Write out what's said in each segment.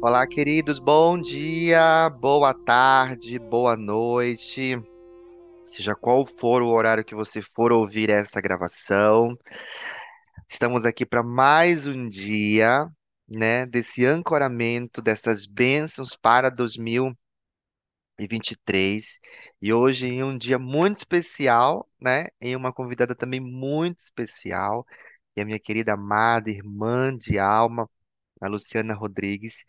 Olá, queridos, bom dia, boa tarde, boa noite, seja qual for o horário que você for ouvir essa gravação. Estamos aqui para mais um dia, né, desse ancoramento, dessas bênçãos para 2023. E hoje em um dia muito especial, né, em uma convidada também muito especial, que é a minha querida amada irmã de alma, a Luciana Rodrigues.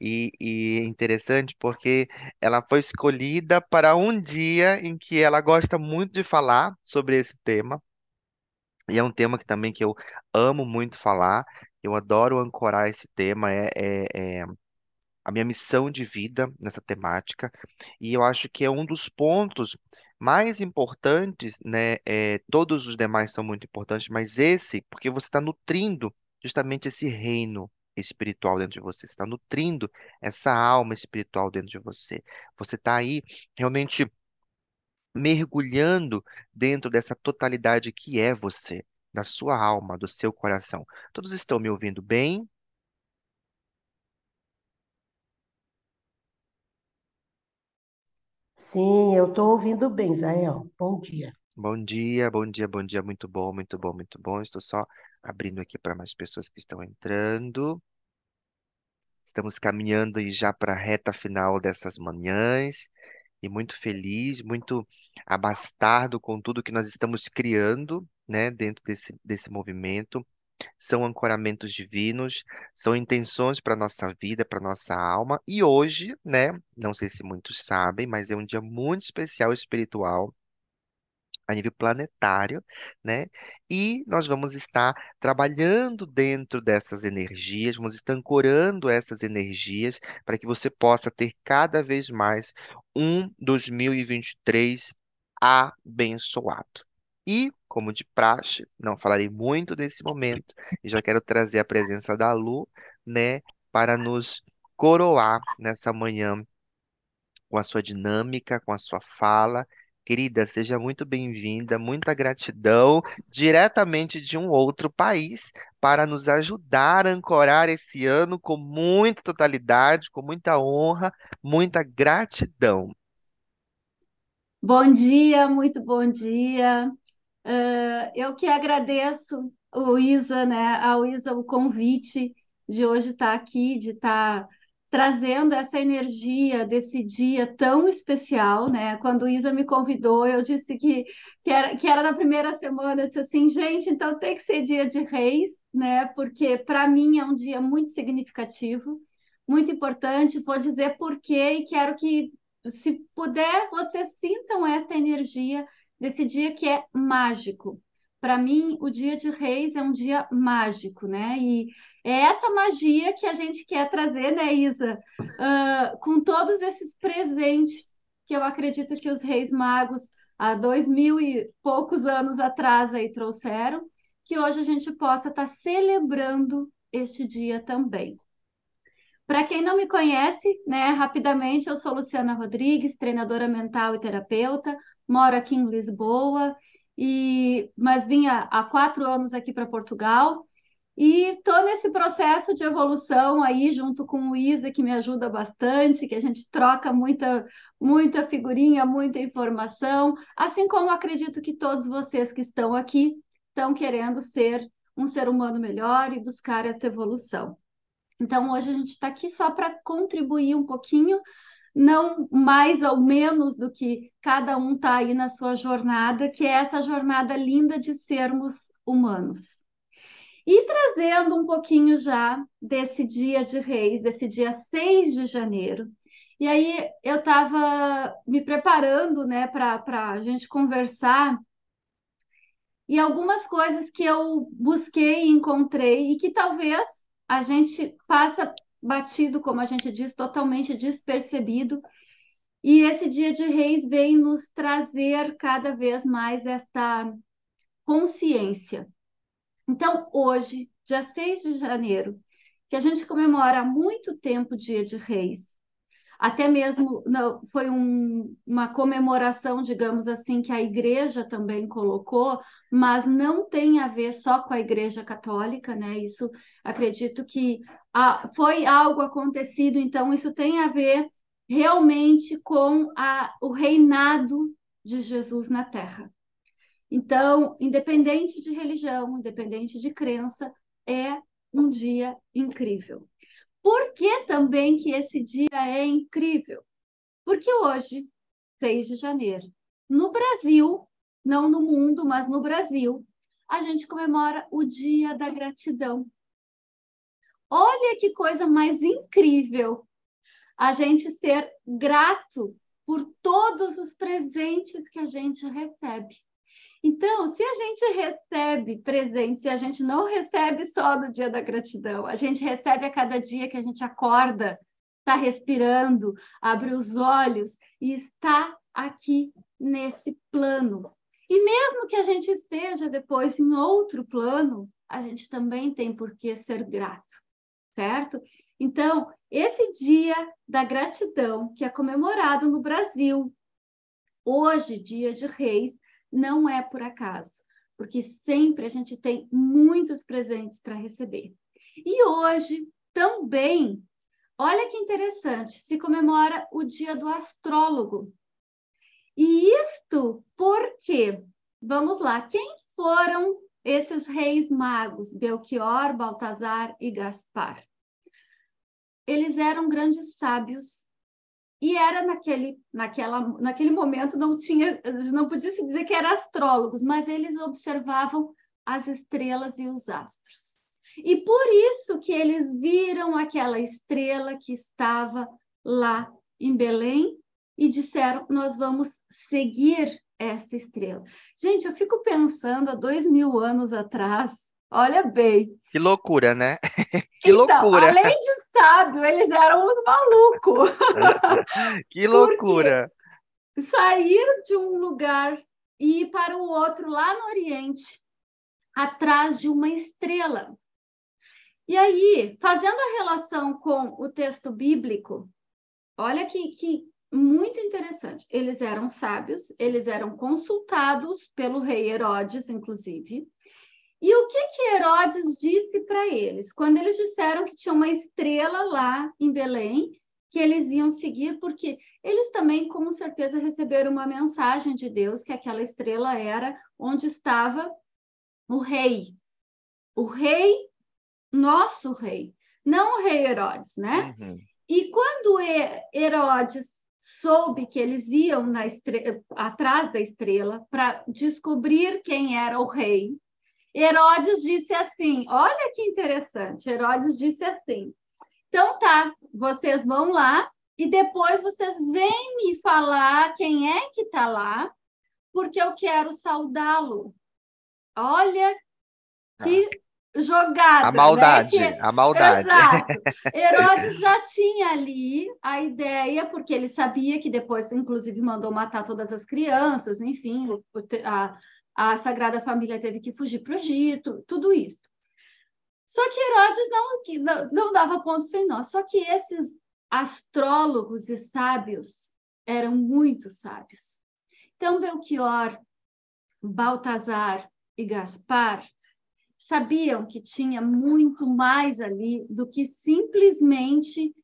E, e é interessante porque ela foi escolhida para um dia em que ela gosta muito de falar sobre esse tema. E é um tema que também que eu amo muito falar. Eu adoro ancorar esse tema. É, é, é a minha missão de vida nessa temática. E eu acho que é um dos pontos mais importantes, né? É, todos os demais são muito importantes, mas esse, porque você está nutrindo justamente esse reino espiritual dentro de você, você está nutrindo essa alma espiritual dentro de você. Você está aí realmente mergulhando dentro dessa totalidade que é você, da sua alma, do seu coração. Todos estão me ouvindo bem? Sim, eu estou ouvindo bem, Zael. Bom dia. Bom dia, bom dia, bom dia, muito bom, muito bom, muito bom. Estou só abrindo aqui para mais pessoas que estão entrando. Estamos caminhando aí já para a reta final dessas manhãs e muito feliz, muito abastado com tudo que nós estamos criando, né, dentro desse, desse movimento. São ancoramentos divinos, são intenções para nossa vida, para nossa alma. E hoje, né, não sei se muitos sabem, mas é um dia muito especial espiritual a nível planetário, né? E nós vamos estar trabalhando dentro dessas energias, vamos estar ancorando essas energias para que você possa ter cada vez mais um 2023 abençoado. E, como de praxe, não falarei muito nesse momento, e já quero trazer a presença da Lu, né, para nos coroar nessa manhã com a sua dinâmica, com a sua fala Querida, seja muito bem-vinda, muita gratidão, diretamente de um outro país, para nos ajudar a ancorar esse ano com muita totalidade, com muita honra, muita gratidão. Bom dia, muito bom dia. Uh, eu que agradeço o Isa, né, ao Isa o convite de hoje estar aqui, de estar trazendo essa energia desse dia tão especial, né? Quando Isa me convidou, eu disse que, que, era, que era na primeira semana, eu disse assim, gente, então tem que ser dia de reis, né? Porque para mim é um dia muito significativo, muito importante. Vou dizer por quê e quero que, se puder, vocês sintam essa energia desse dia que é mágico. Para mim, o dia de reis é um dia mágico, né? E é essa magia que a gente quer trazer, né, Isa? Uh, com todos esses presentes que eu acredito que os reis magos, há dois mil e poucos anos atrás, aí trouxeram, que hoje a gente possa estar tá celebrando este dia também. Para quem não me conhece, né, rapidamente, eu sou Luciana Rodrigues, treinadora mental e terapeuta, moro aqui em Lisboa, e mas vinha há quatro anos aqui para Portugal e estou nesse processo de evolução aí, junto com o Isa, que me ajuda bastante, que a gente troca muita, muita figurinha, muita informação, assim como acredito que todos vocês que estão aqui estão querendo ser um ser humano melhor e buscar essa evolução. Então, hoje a gente está aqui só para contribuir um pouquinho, não mais ou menos do que cada um está aí na sua jornada, que é essa jornada linda de sermos humanos. E trazendo um pouquinho já desse dia de reis, desse dia 6 de janeiro. E aí eu estava me preparando né, para a gente conversar, e algumas coisas que eu busquei e encontrei, e que talvez a gente passa batido, como a gente diz, totalmente despercebido. E esse dia de reis vem nos trazer cada vez mais esta consciência então, hoje, dia 6 de janeiro, que a gente comemora há muito tempo o Dia de Reis, até mesmo não, foi um, uma comemoração, digamos assim, que a igreja também colocou, mas não tem a ver só com a igreja católica, né? Isso acredito que ah, foi algo acontecido, então isso tem a ver realmente com a, o reinado de Jesus na Terra. Então, independente de religião, independente de crença, é um dia incrível. Por que também que esse dia é incrível? Porque hoje, 6 de janeiro, no Brasil, não no mundo, mas no Brasil, a gente comemora o Dia da Gratidão. Olha que coisa mais incrível a gente ser grato por todos os presentes que a gente recebe. Então, se a gente recebe presentes, se a gente não recebe só no dia da gratidão, a gente recebe a cada dia que a gente acorda, está respirando, abre os olhos e está aqui nesse plano. E mesmo que a gente esteja depois em outro plano, a gente também tem por que ser grato, certo? Então, esse dia da gratidão, que é comemorado no Brasil, hoje, dia de Reis, não é por acaso, porque sempre a gente tem muitos presentes para receber. E hoje também, olha que interessante, se comemora o dia do astrólogo. E isto porque, vamos lá, quem foram esses reis magos, Belchior, Baltazar e Gaspar? Eles eram grandes sábios e era naquele, naquela, naquele momento não tinha, não podia se dizer que eram astrólogos, mas eles observavam as estrelas e os astros. E por isso que eles viram aquela estrela que estava lá em Belém e disseram: nós vamos seguir esta estrela. Gente, eu fico pensando há dois mil anos atrás, olha bem. Que loucura, né? Que então, loucura! Além de sábio, eles eram uns malucos. que loucura! Porque sair de um lugar e ir para o outro lá no Oriente, atrás de uma estrela. E aí, fazendo a relação com o texto bíblico, olha que, que muito interessante. Eles eram sábios, eles eram consultados pelo rei Herodes, inclusive, e o que, que Herodes disse para eles? Quando eles disseram que tinha uma estrela lá em Belém, que eles iam seguir, porque eles também, com certeza, receberam uma mensagem de Deus que aquela estrela era onde estava o rei. O rei, nosso rei, não o rei Herodes, né? Uhum. E quando Herodes soube que eles iam atrás da estrela para descobrir quem era o rei, Herodes disse assim: olha que interessante. Herodes disse assim: então tá, vocês vão lá e depois vocês vêm me falar quem é que está lá, porque eu quero saudá-lo. Olha que ah. jogada. A maldade, né? que... a maldade. Exato. Herodes já tinha ali a ideia, porque ele sabia que depois, inclusive, mandou matar todas as crianças, enfim, a, a Sagrada Família teve que fugir para o Egito, tudo isso. Só que Herodes não, não, dava ponto sem nó. Só que esses astrólogos e sábios eram muito sábios. Então, Belchior, Baltazar e Gaspar sabiam que tinha muito mais ali do que simplesmente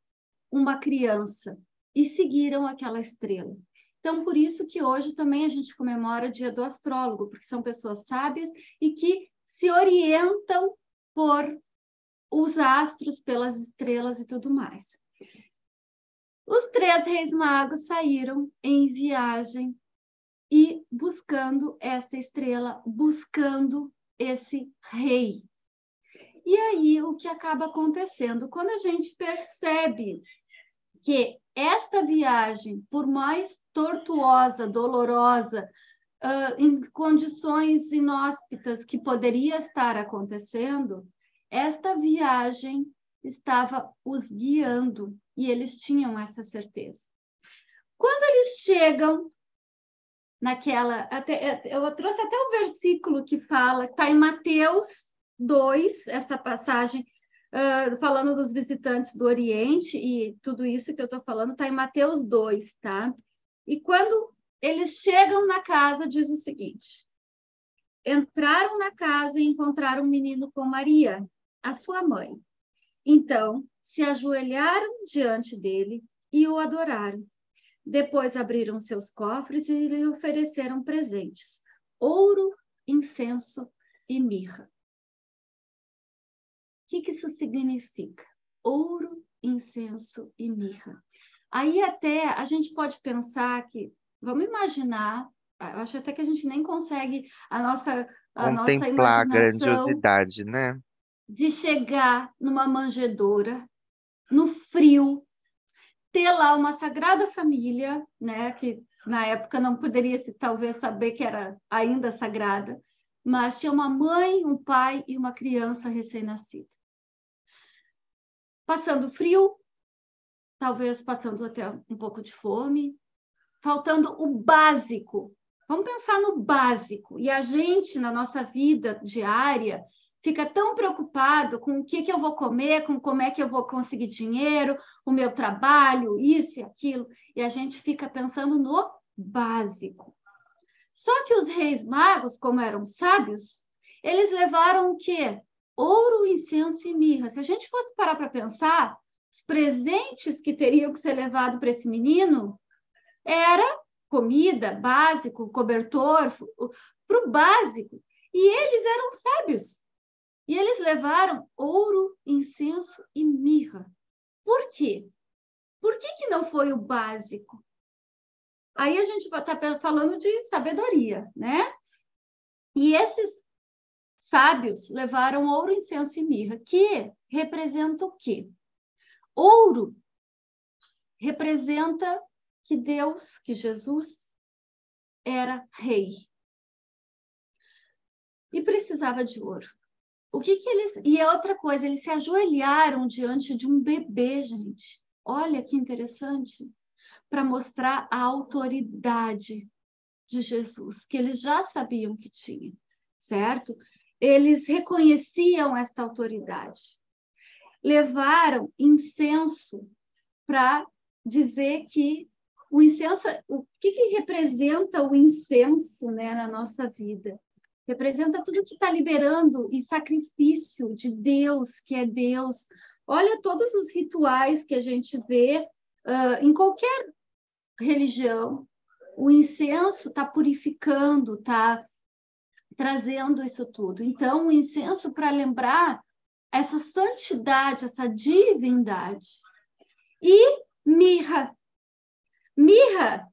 uma criança e seguiram aquela estrela. Então, por isso que hoje também a gente comemora o Dia do Astrólogo, porque são pessoas sábias e que se orientam por os astros, pelas estrelas e tudo mais. Os três reis magos saíram em viagem e buscando esta estrela, buscando esse rei. E aí o que acaba acontecendo? Quando a gente percebe que esta viagem, por mais tortuosa, dolorosa, uh, em condições inóspitas que poderia estar acontecendo, esta viagem estava os guiando e eles tinham essa certeza. Quando eles chegam naquela, até, eu trouxe até o versículo que fala, está em Mateus 2, essa passagem, uh, falando dos visitantes do Oriente, e tudo isso que eu estou falando está em Mateus 2, tá? E quando eles chegam na casa, diz o seguinte: entraram na casa e encontraram um menino com Maria, a sua mãe. Então, se ajoelharam diante dele e o adoraram. Depois abriram seus cofres e lhe ofereceram presentes: ouro, incenso e mirra. O que isso significa? Ouro, incenso e mirra. Aí até a gente pode pensar que, vamos imaginar, eu acho até que a gente nem consegue a nossa a nossa Contemplar a imaginação grandiosidade, né? de chegar numa manjedoura no frio, ter lá uma sagrada família, né, que na época não poderia se talvez saber que era ainda sagrada, mas tinha uma mãe, um pai e uma criança recém-nascida. Passando frio, talvez passando até um pouco de fome, faltando o básico. Vamos pensar no básico. E a gente, na nossa vida diária, fica tão preocupado com o que, que eu vou comer, com como é que eu vou conseguir dinheiro, o meu trabalho, isso e aquilo, e a gente fica pensando no básico. Só que os reis magos, como eram sábios, eles levaram o quê? Ouro, incenso e mirra. Se a gente fosse parar para pensar, os presentes que teriam que ser levados para esse menino era comida, básico, cobertor, para o básico. E eles eram sábios. E eles levaram ouro, incenso e mirra. Por quê? Por que, que não foi o básico? Aí a gente está falando de sabedoria, né? E esses sábios levaram ouro, incenso e mirra, que representa o quê? Ouro representa que Deus, que Jesus, era rei. E precisava de ouro. O que que eles. E outra coisa, eles se ajoelharam diante de um bebê, gente. Olha que interessante. Para mostrar a autoridade de Jesus, que eles já sabiam que tinha, certo? Eles reconheciam esta autoridade. Levaram incenso para dizer que o incenso, o que, que representa o incenso né, na nossa vida? representa tudo que está liberando e sacrifício de Deus, que é Deus. Olha todos os rituais que a gente vê uh, em qualquer religião. O incenso está purificando, está trazendo isso tudo. Então, o incenso para lembrar essa santidade, essa divindade. E mirra. Mirra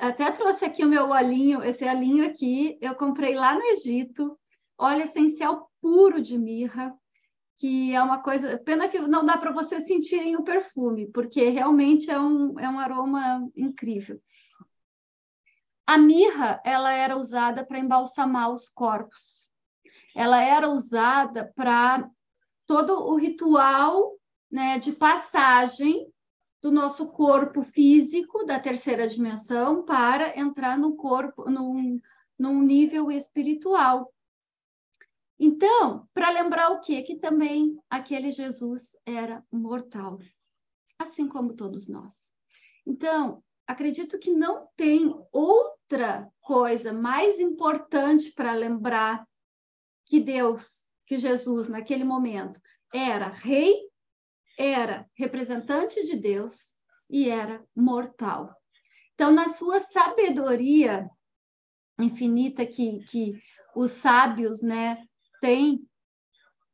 até trouxe aqui o meu olhinho, esse olhinho aqui, eu comprei lá no Egito, óleo essencial puro de mirra, que é uma coisa. Pena que não dá para vocês sentirem o perfume, porque realmente é um, é um aroma incrível. A mirra, ela era usada para embalsamar os corpos. Ela era usada para todo o ritual né, de passagem do nosso corpo físico da terceira dimensão para entrar no corpo, num, num nível espiritual. Então, para lembrar o quê? Que também aquele Jesus era mortal, assim como todos nós. Então, acredito que não tem outra coisa mais importante para lembrar que Deus, que Jesus, naquele momento, era rei era representante de Deus e era mortal. Então, na sua sabedoria infinita que, que os sábios né, têm,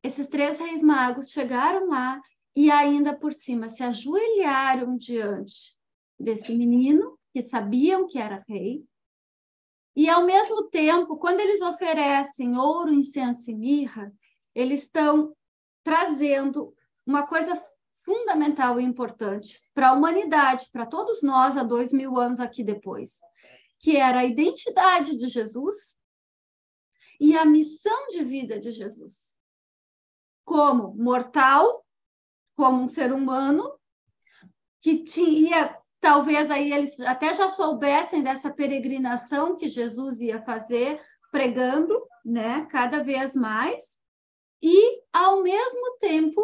esses três reis magos chegaram lá e ainda por cima se ajoelharam diante desse menino, que sabiam que era rei, e ao mesmo tempo, quando eles oferecem ouro, incenso e mirra, eles estão trazendo uma coisa fundamental e importante para a humanidade, para todos nós há dois mil anos aqui depois, que era a identidade de Jesus e a missão de vida de Jesus. Como mortal, como um ser humano, que tinha, talvez aí eles até já soubessem dessa peregrinação que Jesus ia fazer, pregando, né, cada vez mais, e, ao mesmo tempo,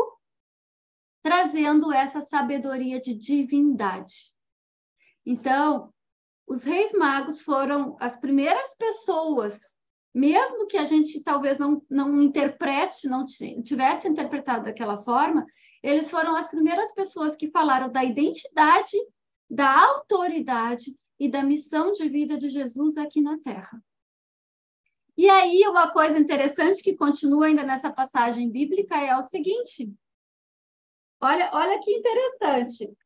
trazendo essa sabedoria de divindade. Então, os reis magos foram as primeiras pessoas, mesmo que a gente talvez não, não interprete, não tivesse interpretado daquela forma, eles foram as primeiras pessoas que falaram da identidade, da autoridade e da missão de vida de Jesus aqui na Terra. E aí, uma coisa interessante que continua ainda nessa passagem bíblica é o seguinte: Olha, olha que interessante.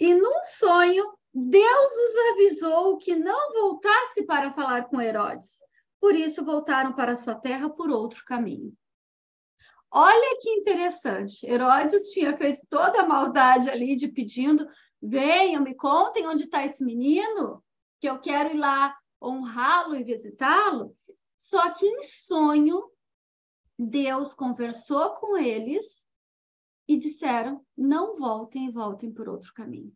E num sonho, Deus os avisou que não voltasse para falar com Herodes. Por isso, voltaram para sua terra por outro caminho. Olha que interessante. Herodes tinha feito toda a maldade ali de pedindo: venham, me contem onde está esse menino, que eu quero ir lá honrá-lo e visitá-lo. Só que em sonho, Deus conversou com eles e disseram: não voltem e voltem por outro caminho.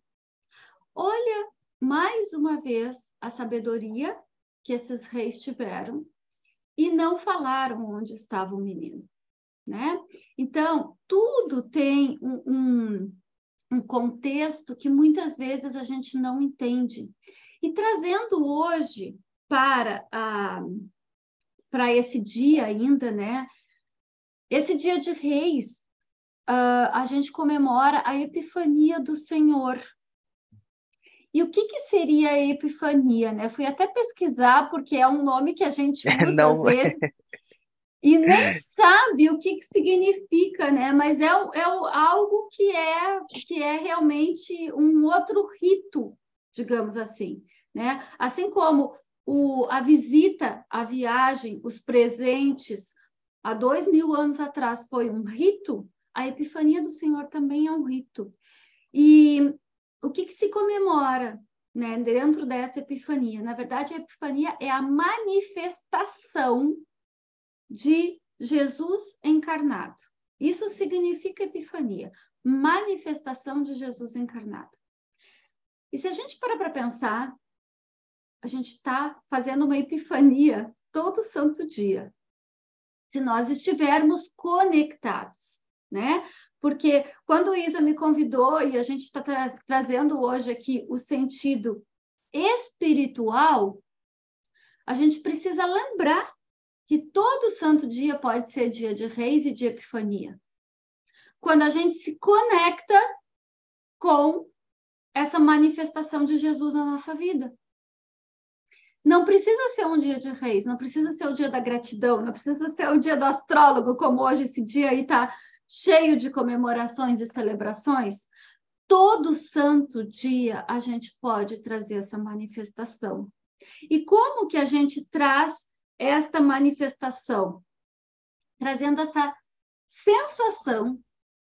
Olha, mais uma vez, a sabedoria que esses reis tiveram e não falaram onde estava o menino. Né? Então, tudo tem um, um, um contexto que muitas vezes a gente não entende. E trazendo hoje para, a, para esse dia ainda, né? Esse dia de reis, uh, a gente comemora a Epifania do Senhor. E o que, que seria a Epifania, né? Fui até pesquisar, porque é um nome que a gente usa Não. às vezes, e nem sabe o que, que significa, né? Mas é, é algo que é, que é realmente um outro rito, digamos assim, né? Assim como o, a visita, a viagem, os presentes, há dois mil anos atrás foi um rito, a Epifania do Senhor também é um rito. E o que, que se comemora né, dentro dessa Epifania? Na verdade, a Epifania é a manifestação de Jesus encarnado. Isso significa Epifania, manifestação de Jesus encarnado. E se a gente parar para pensar, a gente está fazendo uma epifania todo santo dia. Se nós estivermos conectados, né? Porque quando Isa me convidou e a gente está tra trazendo hoje aqui o sentido espiritual, a gente precisa lembrar que todo santo dia pode ser dia de reis e de epifania. Quando a gente se conecta com essa manifestação de Jesus na nossa vida. Não precisa ser um dia de reis, não precisa ser o dia da gratidão, não precisa ser o dia do astrólogo, como hoje esse dia aí está cheio de comemorações e celebrações. Todo santo dia a gente pode trazer essa manifestação. E como que a gente traz esta manifestação? Trazendo essa sensação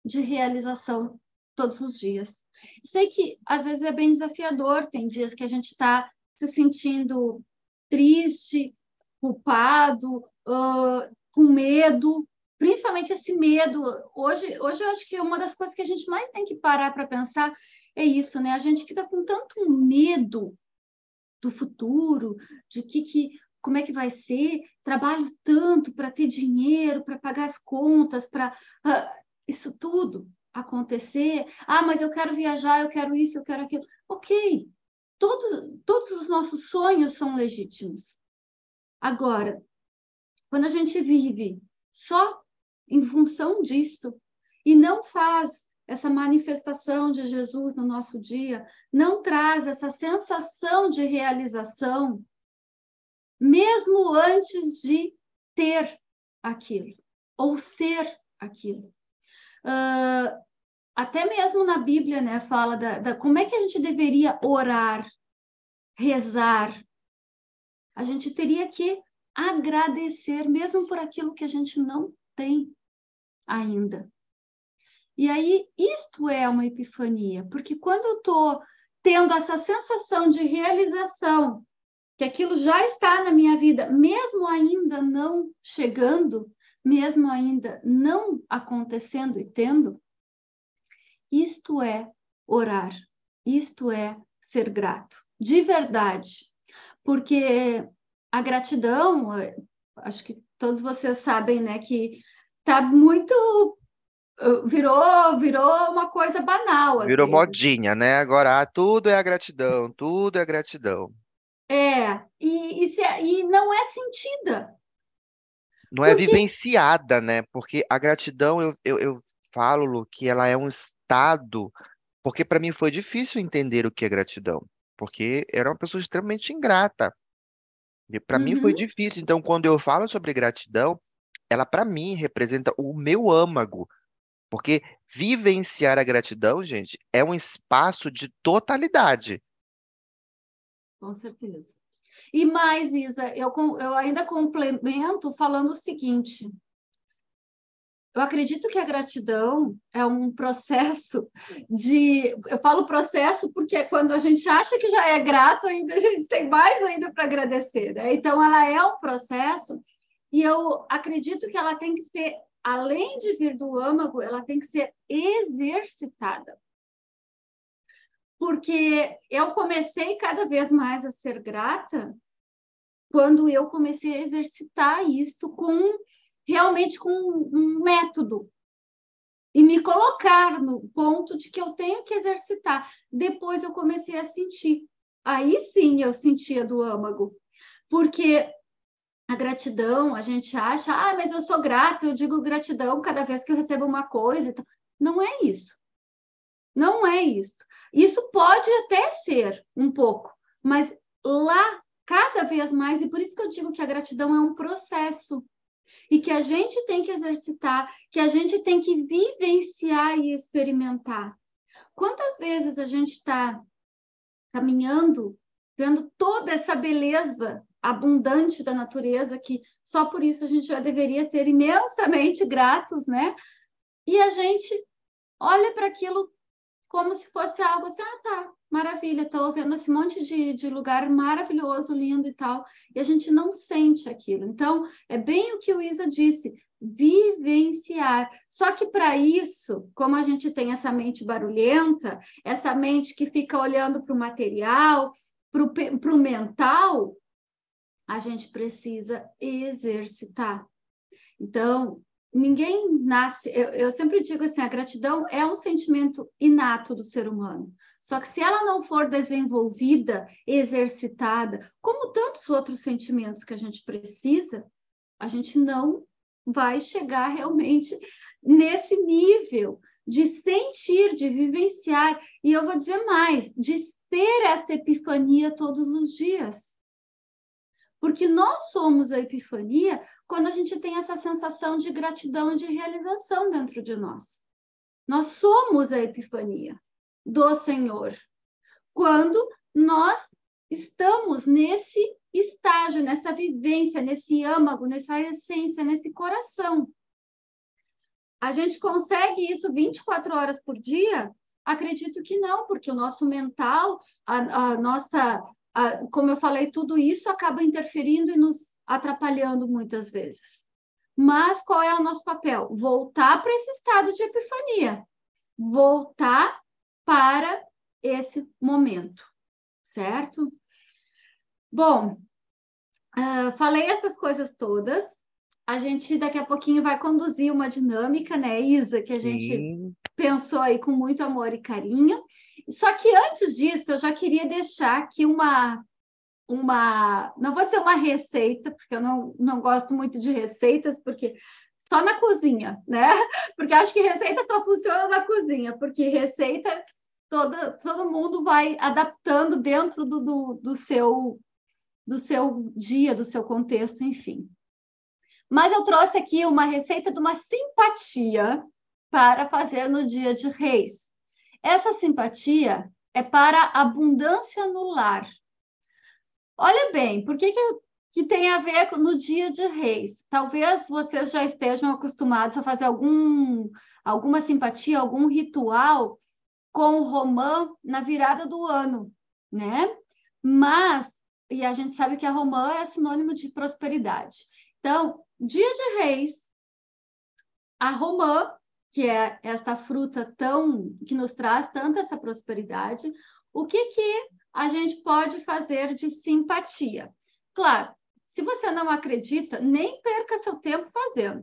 de realização todos os dias. Sei que às vezes é bem desafiador, tem dias que a gente está se sentindo triste, culpado, uh, com medo, principalmente esse medo. Hoje, hoje eu acho que uma das coisas que a gente mais tem que parar para pensar é isso, né? A gente fica com tanto medo do futuro, de que, que como é que vai ser, trabalho tanto para ter dinheiro, para pagar as contas, para uh, isso tudo acontecer. Ah, mas eu quero viajar, eu quero isso, eu quero aquilo. Ok, Todo, todos os nossos sonhos são legítimos. Agora, quando a gente vive só em função disso e não faz essa manifestação de Jesus no nosso dia, não traz essa sensação de realização, mesmo antes de ter aquilo ou ser aquilo. Uh, até mesmo na Bíblia, né, fala da, da, como é que a gente deveria orar, rezar. A gente teria que agradecer, mesmo por aquilo que a gente não tem ainda. E aí, isto é uma epifania, porque quando eu estou tendo essa sensação de realização, que aquilo já está na minha vida, mesmo ainda não chegando, mesmo ainda não acontecendo e tendo, isto é orar, isto é ser grato, de verdade. Porque a gratidão, acho que todos vocês sabem, né, que tá muito uh, virou virou uma coisa banal Virou vezes. modinha, né? Agora, ah, tudo é a gratidão, tudo é gratidão. É, e, e, se- e não é sentida. Não é Porque vivenciada, né? Porque a gratidão, eu, eu, eu falo, Lu, que ela é um estado. Porque para mim foi difícil entender o que é gratidão. Porque era uma pessoa extremamente ingrata. Para mim foi Uhum. difícil. Então, quando eu falo sobre gratidão, ela para mim representa o meu âmago. Porque vivenciar a gratidão, gente, é um espaço de totalidade. Com certeza. E mais, Isa, eu, eu ainda complemento falando o seguinte: eu acredito que a gratidão é um processo de. Eu falo processo porque é quando a gente acha que já é grato, ainda a gente tem mais ainda para agradecer, né? Então, ela é um processo, e eu acredito que ela tem que ser, além de vir do âmago, ela tem que ser exercitada. Porque eu comecei cada vez mais a ser grata quando eu comecei a exercitar isto com realmente com um método e me colocar no ponto de que eu tenho que exercitar. Depois eu comecei a sentir. Aí sim eu sentia do âmago. Porque a gratidão, a gente acha, ah, mas eu sou grata, eu digo gratidão cada vez que eu recebo uma coisa. Não é isso. Não é isso. Isso pode até ser um pouco, mas lá cada vez mais, e por isso que eu digo que a gratidão é um processo e que a gente tem que exercitar, que a gente tem que vivenciar e experimentar. Quantas vezes a gente está caminhando, vendo toda essa beleza abundante da natureza, que só por isso a gente já deveria ser imensamente gratos, né? E a gente olha para aquilo como se fosse algo assim, ah, tá, maravilha, estou vendo esse monte de, de lugar maravilhoso, lindo e tal, e a gente não sente aquilo. Então, é bem o que o Isa disse, vivenciar. Só que para isso, como a gente tem essa mente barulhenta, essa mente que fica olhando para o material, para o mental, a gente precisa exercitar. Então, ninguém nasce. Eu, eu, sempre digo assim: a gratidão é um sentimento inato do ser humano. Só que se ela não for desenvolvida, exercitada, como tantos outros sentimentos que a gente precisa, a gente não vai chegar realmente nesse nível de sentir, de vivenciar. E eu vou dizer mais: de ter essa epifania todos os dias. Porque nós somos a epifania quando a gente tem essa sensação de gratidão, de realização dentro de nós. Nós somos a epifania do Senhor. Quando nós estamos nesse estágio, nessa vivência, nesse âmago, nessa essência, nesse coração. A gente consegue isso 24 horas por dia? Acredito que não, porque o nosso mental, a, a nossa, a, como eu falei, tudo isso acaba interferindo e nos atrapalhando muitas vezes. Mas qual é o nosso papel? Voltar para esse estado de epifania, voltar para esse momento, certo? Bom, uh, falei essas coisas todas. A gente daqui a pouquinho vai conduzir uma dinâmica, né, Isa, que a gente Sim. pensou aí com muito amor e carinho. Só que antes disso, eu já queria deixar aqui uma uma, não vou dizer uma receita, porque eu não, não gosto muito de receitas, porque só na cozinha, né? Porque acho que receita só funciona na cozinha, porque receita toda, todo mundo vai adaptando dentro do, do, do, seu, do seu dia, do seu contexto, enfim. Mas eu trouxe aqui uma receita de uma simpatia para fazer no dia de reis. Essa simpatia é para abundância no lar. Olha bem, por que, que, que, tem a ver no dia de reis? Talvez vocês já estejam acostumados a fazer algum, alguma simpatia, algum ritual com o romã na virada do ano, né? Mas, e a gente sabe que a romã é sinônimo de prosperidade. Então, dia de reis, a romã, que é esta fruta tão que nos traz tanta essa prosperidade, o que que a gente pode fazer de simpatia? Claro, se você não acredita, nem perca seu tempo fazendo,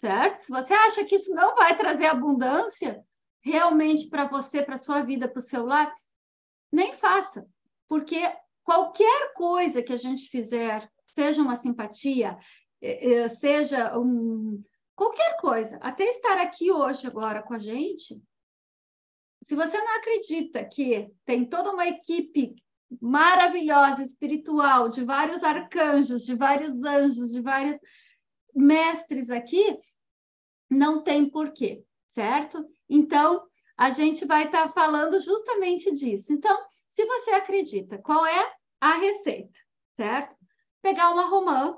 certo? Se você acha que isso não vai trazer abundância realmente para você, para sua vida, para o seu lar, nem faça, porque qualquer coisa que a gente fizer, seja uma simpatia, eh, eh, seja um, qualquer coisa, até estar aqui hoje agora com a gente, se você não acredita que tem toda uma equipe maravilhosa, espiritual, de vários arcanjos, de vários anjos, de vários mestres aqui, não tem porquê, certo? Então, a gente vai estar tá falando justamente disso. Então, se você acredita, qual é a receita, certo? Pegar uma romã,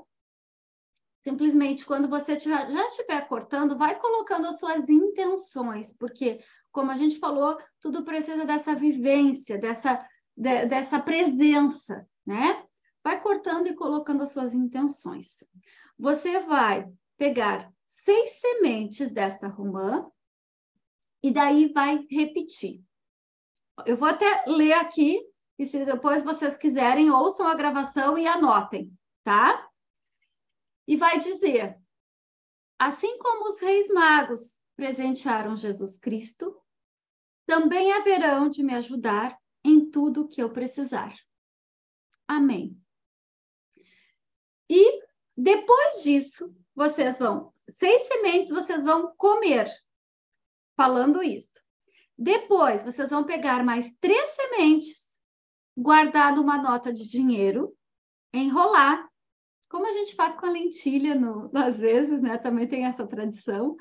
simplesmente quando você já estiver cortando, vai colocando as suas intenções, porque, como a gente falou, tudo precisa dessa vivência, dessa, de, dessa presença, né? Vai cortando e colocando as suas intenções. Você vai pegar seis sementes desta romã e daí vai repetir. Eu vou até ler aqui e se depois vocês quiserem, ouçam a gravação e anotem, tá? E vai dizer: assim como os reis magos presentearam Jesus Cristo, também haverão de me ajudar em tudo que eu precisar. Amém. E depois disso, vocês vão, seis sementes vocês vão comer, falando isso. Depois, vocês vão pegar mais três sementes guardar numa nota de dinheiro, enrolar, como a gente faz com a lentilha, no, às vezes, né? Também tem essa tradição.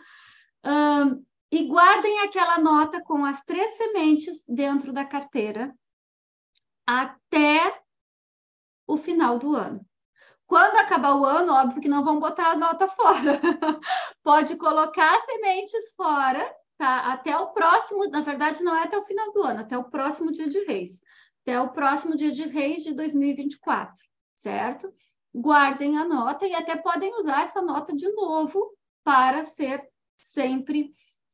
Um, e guardem aquela nota com as três sementes dentro da carteira até o final do ano. Quando acabar o ano, óbvio que não vão botar a nota fora. Pode colocar sementes fora, tá? Até o próximo, na verdade, não é até o final do ano, até o próximo dia de reis até o próximo dia de reis de 2024, certo? Guardem a nota e até podem usar essa nota de novo para ser sempre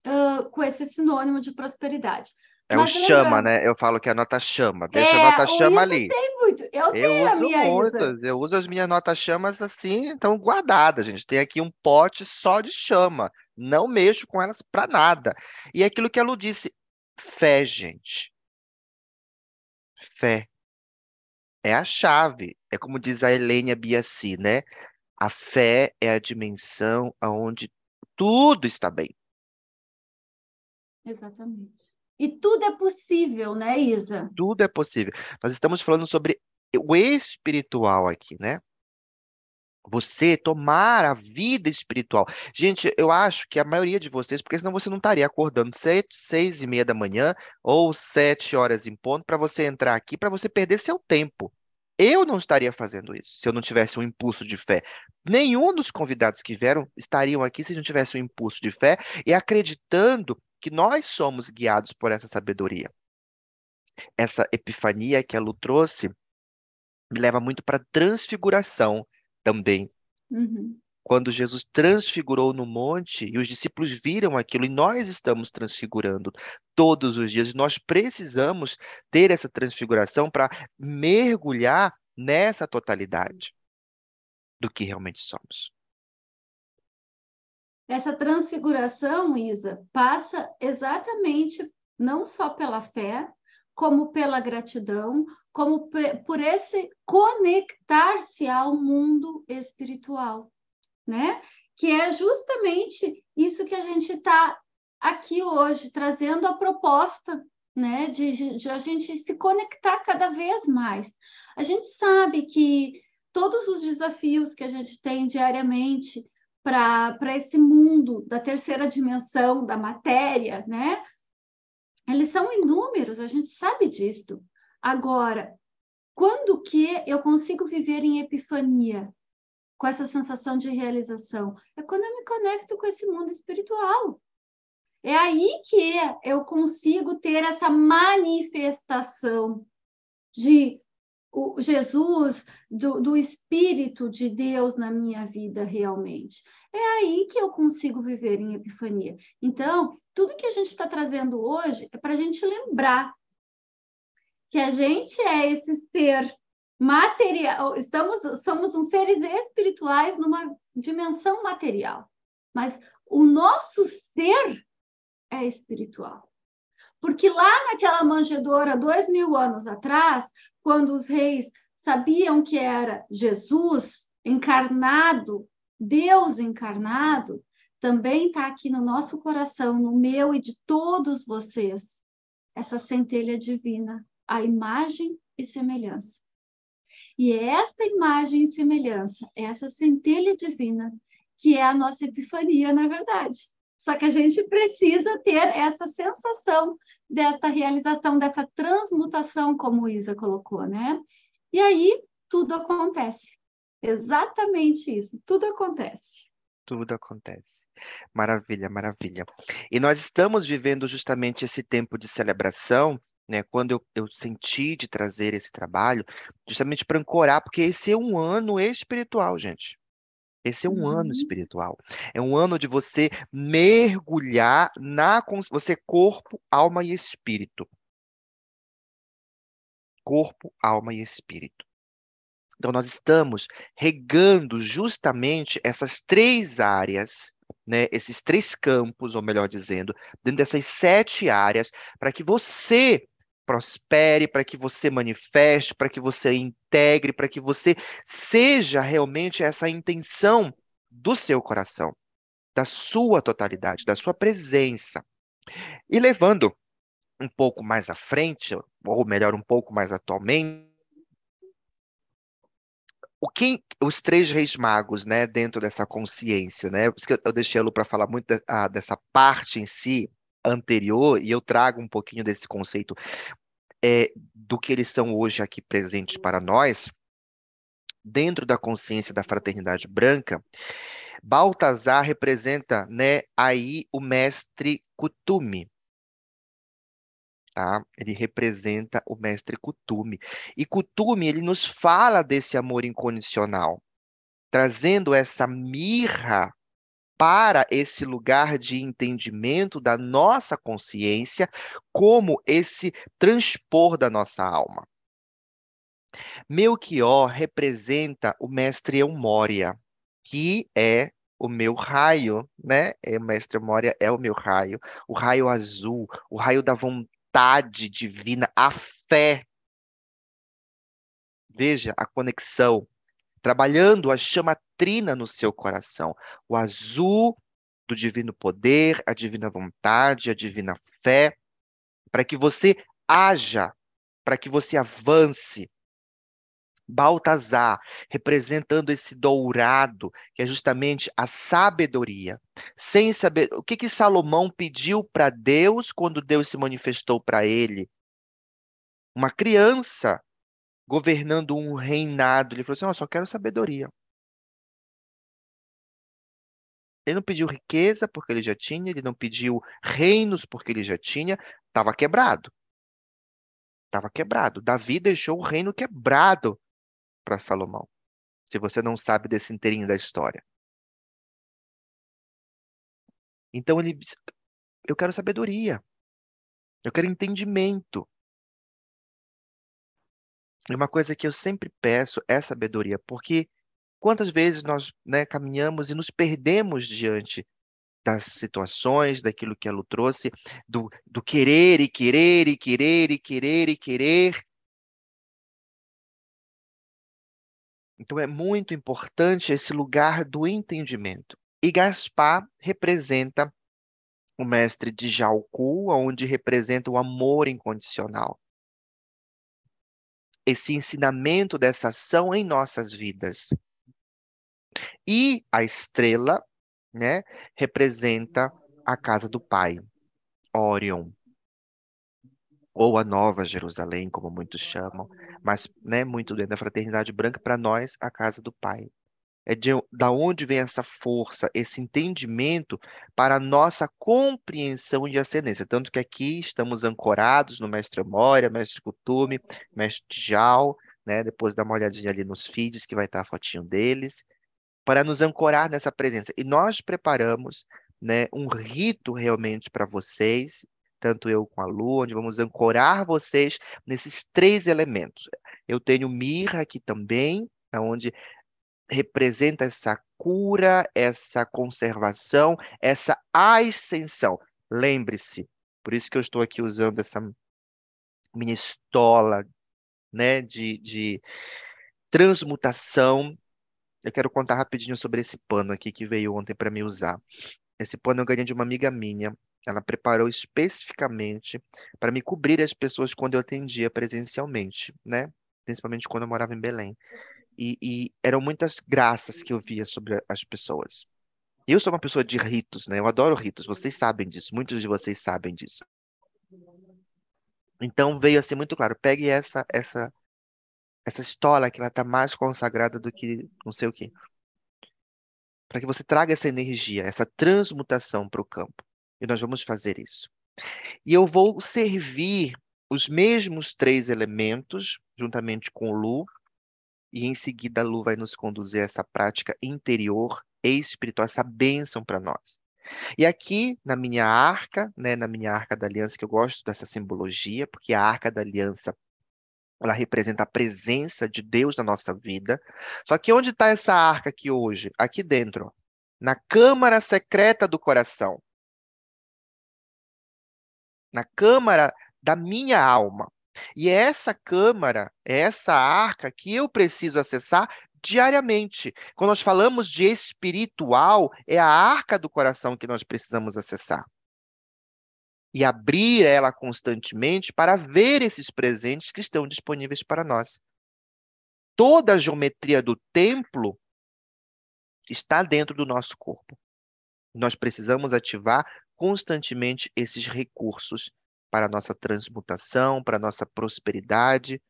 uh, com esse sinônimo de prosperidade. É Mas, o chama, né? Eu falo que a nota chama. Deixa é, a nota chama ali. Tem muito. Eu, eu tenho a minha muitas. Isa. Eu uso as minhas notas chamas assim, então guardadas, gente. Tem aqui um pote só de chama. Não mexo com elas para nada. E é aquilo que a Lu disse, fé, gente fé. É a chave. É como diz a Helena Biassi, né? A fé é a dimensão onde tudo está bem. Exatamente. E tudo é possível, né, Isa? Tudo é possível. Nós estamos falando sobre o espiritual aqui, né? você tomar a vida espiritual. Gente, eu acho que a maioria de vocês, porque senão você não estaria acordando sete, seis e meia da manhã ou sete horas em ponto para você entrar aqui, para você perder seu tempo. Eu não estaria fazendo isso se eu não tivesse um impulso de fé. Nenhum dos convidados que vieram estariam aqui se não tivesse um impulso de fé e acreditando que nós somos guiados por essa sabedoria. Essa epifania que a Lu trouxe me leva muito para a transfiguração também. Uhum. Quando Jesus transfigurou no monte e os discípulos viram aquilo, e nós estamos transfigurando todos os dias, nós precisamos ter essa transfiguração para mergulhar nessa totalidade do que realmente somos. Essa transfiguração, Isa, passa exatamente não só pela fé, como pela gratidão, como por esse conectar-se ao mundo espiritual, né? Que é justamente isso que a gente está aqui hoje trazendo a proposta, né? De, de a gente se conectar cada vez mais. A gente sabe que todos os desafios que a gente tem diariamente para esse mundo da terceira dimensão da matéria, né? Eles são inúmeros, a gente sabe disso. Agora, quando que eu consigo viver em epifania, com essa sensação de realização? É quando eu me conecto com esse mundo espiritual. É aí que eu consigo ter essa manifestação de o Jesus, do, do, Espírito de Deus na minha vida realmente. É aí que eu consigo viver em epifania. Então, tudo que a gente está trazendo hoje é para a gente lembrar que a gente é esse ser material, estamos, somos uns seres espirituais numa dimensão material, mas o nosso ser é espiritual. Porque lá naquela manjedoura, dois mil anos atrás, quando os reis sabiam que era Jesus encarnado, Deus encarnado, também está aqui no nosso coração, no meu e de todos vocês, essa centelha divina, a imagem e semelhança. E é esta imagem e semelhança, essa centelha divina, que é a nossa epifania, na verdade. Só que a gente precisa ter essa sensação desta realização, dessa transmutação, como Isa colocou, né? E aí tudo acontece. Exatamente isso, tudo acontece. Tudo acontece. Maravilha, maravilha. E nós estamos vivendo justamente esse tempo de celebração, né? Quando eu, eu senti de trazer esse trabalho, justamente para ancorar, porque esse é um ano espiritual, gente. Esse é um uhum. ano espiritual. É um ano de você mergulhar na você corpo, alma e espírito. Corpo, alma e espírito. Então nós estamos regando justamente essas três áreas, né, esses três campos, ou melhor dizendo, dentro dessas sete áreas, para que você prospere, para que você manifeste, para que você integre, para que você seja realmente essa intenção do seu coração, da sua totalidade, da sua presença. E levando um pouco mais à frente, ou melhor, um pouco mais atualmente, o que os três reis magos, né, dentro dessa consciência, né? Por isso que eu deixei a Lu para falar muito de, ah, dessa parte em si anterior e eu trago um pouquinho desse conceito é, do que eles são hoje aqui presentes para nós, dentro da consciência da fraternidade branca, Baltazar representa, né, aí o mestre Kutumi. Tá? Ele representa o mestre Kutumi. E Kutumi, ele nos fala desse amor incondicional, trazendo essa mirra para esse lugar de entendimento da nossa consciência, como esse transpor da nossa alma. Melchior representa o mestre Eumória, que é o meu raio, né? É, o mestre Eumória é o meu raio, o raio azul, o raio da vontade divina, a fé. Veja a conexão trabalhando a chama trina no seu coração. O azul do divino poder, a divina vontade, a divina fé, para que você haja, para que você avance. Baltazar, representando esse dourado, que é justamente a sabedoria. Sem saber o que que Salomão pediu para Deus quando Deus se manifestou para ele? Uma criança governando um reinado. Ele falou assim: oh, só quero sabedoria. Ele não pediu riqueza porque ele já tinha, ele não pediu reinos porque ele já tinha, estava quebrado. Estava quebrado. Davi deixou o reino quebrado para Salomão. Se você não sabe desse inteirinho da história. Então ele disse: Eu quero sabedoria. Eu quero entendimento. E uma coisa que eu sempre peço é sabedoria, porque quantas vezes nós né, caminhamos e nos perdemos diante das situações, daquilo que ela trouxe, do, do querer e querer e querer e querer e querer. Então é muito importante esse lugar do entendimento. E Gaspar representa o mestre de Jalcu, onde representa o amor incondicional esse ensinamento dessa ação em nossas vidas. E a estrela, né, representa a casa do Pai, Orion, ou a Nova Jerusalém, como muitos chamam, mas, né, muito dentro da fraternidade branca, para nós, a casa do Pai. É de da onde vem essa força, esse entendimento para a nossa compreensão de ascendência. Tanto que aqui estamos ancorados no Mestre Moria, Mestre Kutume, Mestre Tijal, né? Depois dá uma olhadinha ali nos feeds que vai estar a fotinho deles, para nos ancorar nessa presença. E nós preparamos, né, um rito realmente para vocês, tanto eu com a Lu, onde vamos ancorar vocês nesses três elementos. Eu tenho mirra aqui também, onde representa essa cura, essa conservação, essa ascensão. Lembre-se, por isso que eu estou aqui usando essa minha estola, né, de, de transmutação. Eu quero contar rapidinho sobre esse pano aqui que veio ontem para me usar. Esse pano eu ganhei de uma amiga minha. Ela preparou especificamente para me cobrir as pessoas quando eu atendia presencialmente, né? Principalmente quando eu morava em Belém. E, e eram muitas graças que eu via sobre as pessoas. Eu sou uma pessoa de ritos, né? Eu adoro ritos. Vocês sabem disso. Muitos de vocês sabem disso. Então veio assim muito claro. Pegue essa essa essa estola que ela está mais consagrada do que não sei o quê. Para que você traga essa energia, essa transmutação para o campo. E nós vamos fazer isso. E eu vou servir os mesmos três elementos, juntamente com o Lu, e em seguida a Lu vai nos conduzir a essa prática interior e espiritual, essa bênção para nós. E aqui na minha arca, né, na minha arca da aliança, que eu gosto dessa simbologia, porque a arca da aliança ela representa a presença de Deus na nossa vida. Só que onde está essa arca aqui hoje? Aqui dentro, na câmara secreta do coração. Na câmara da minha alma. E é essa câmara, é essa arca que eu preciso acessar diariamente. Quando nós falamos de espiritual, é a arca do coração que nós precisamos acessar. E abrir ela constantemente para ver esses presentes que estão disponíveis para nós. Toda a geometria do templo está dentro do nosso corpo. Nós precisamos ativar constantemente esses recursos para a nossa transmutação, para a nossa prosperidade,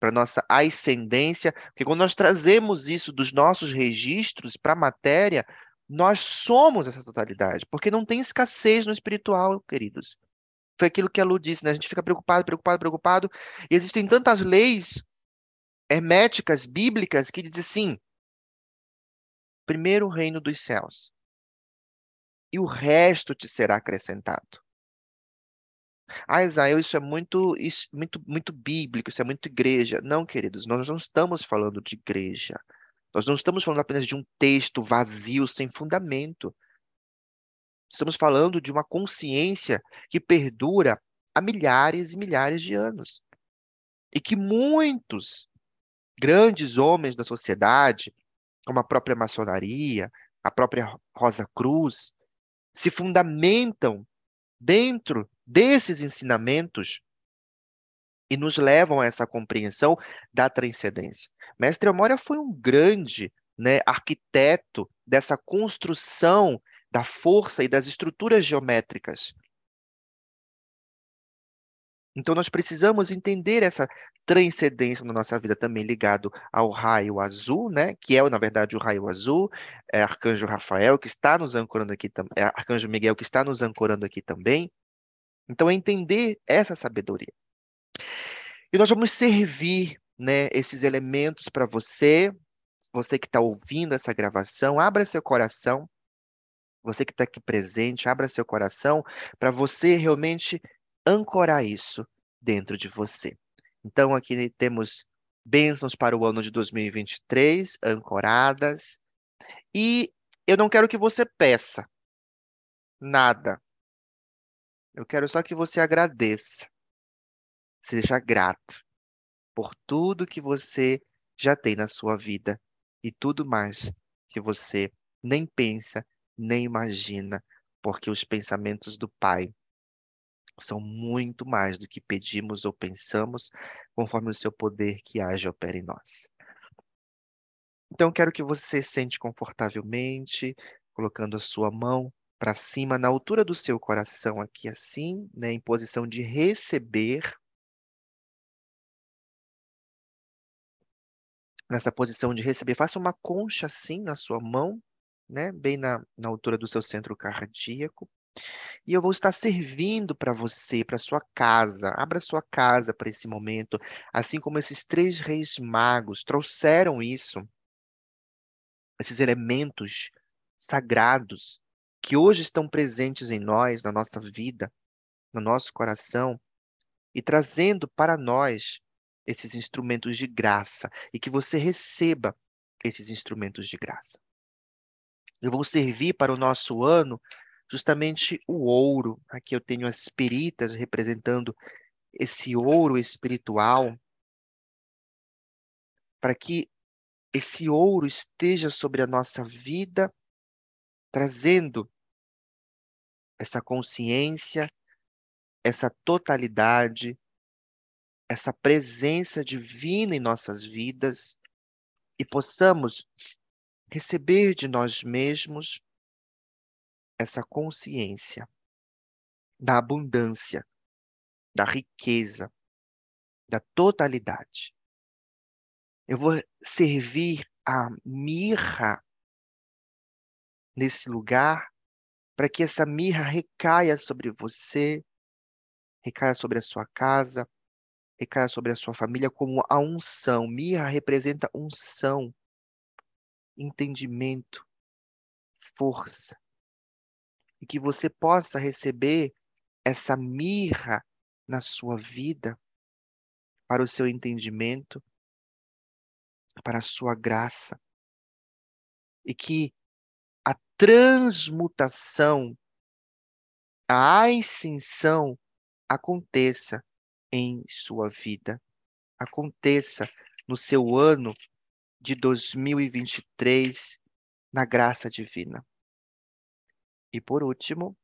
para a nossa ascendência, porque quando nós trazemos isso dos nossos registros para a matéria, nós somos essa totalidade, porque não tem escassez no espiritual, queridos. Foi aquilo que a Lu disse, né? A gente fica preocupado, preocupado, preocupado, e existem tantas leis herméticas, bíblicas, que dizem assim: primeiro o reino dos céus, e o resto te será acrescentado. Ah, Israel, isso é muito, isso, muito, muito bíblico, isso é muito igreja. Não, queridos, nós não estamos falando de igreja. Nós não estamos falando apenas de um texto vazio, sem fundamento. Estamos falando de uma consciência que perdura há milhares e milhares de anos. E que muitos grandes homens da sociedade, como a própria maçonaria, a própria Rosa Cruz, se fundamentam dentro desses ensinamentos e nos levam a essa compreensão da transcendência. Mestre Amória foi um grande né, arquiteto dessa construção da força e das estruturas geométricas. Então nós precisamos entender essa transcendência na nossa vida também ligado ao raio azul, né? Que é na verdade o raio azul, é Arcanjo Rafael que está nos ancorando aqui, é Arcanjo Miguel que está nos ancorando aqui também. Então, é entender essa sabedoria. E nós vamos servir né, esses elementos para você, você que está ouvindo essa gravação, abra seu coração, você que está aqui presente, abra seu coração para você realmente ancorar isso dentro de você. Então, aqui temos bênçãos para o ano de 2023, ancoradas. E eu não quero que você peça nada. Eu quero só que você agradeça. Seja grato por tudo que você já tem na sua vida e tudo mais que você nem pensa, nem imagina, porque os pensamentos do Pai são muito mais do que pedimos ou pensamos, conforme o seu poder que age opera em nós. Então, quero que você sente confortavelmente, colocando a sua mão para cima, na altura do seu coração, aqui assim, né, em posição de receber. Nessa posição de receber, faça uma concha assim na sua mão, né, bem na, na altura do seu centro cardíaco. E eu vou estar servindo para você, para sua casa. Abra sua casa para esse momento, assim como esses três reis magos trouxeram isso, esses elementos sagrados que hoje estão presentes em nós, na nossa vida, no nosso coração, e trazendo para nós esses instrumentos de graça e que você receba esses instrumentos de graça. Eu vou servir para o nosso ano justamente o ouro. Aqui eu tenho as peritas representando esse ouro espiritual, para que esse ouro esteja sobre a nossa vida, trazendo essa consciência, essa totalidade, essa presença divina em nossas vidas e possamos receber de nós mesmos essa consciência da abundância, da riqueza, da totalidade. Eu vou servir a mirra nesse lugar para que essa mirra recaia sobre você, recaia sobre a sua casa, recaia sobre a sua família como a unção. Mirra representa unção, entendimento, força. E que você possa receber essa mirra na sua vida para o seu entendimento, para a sua graça. E que a transmutação, a ascensão aconteça em sua vida, aconteça no seu ano de 2023 na graça divina. E por último,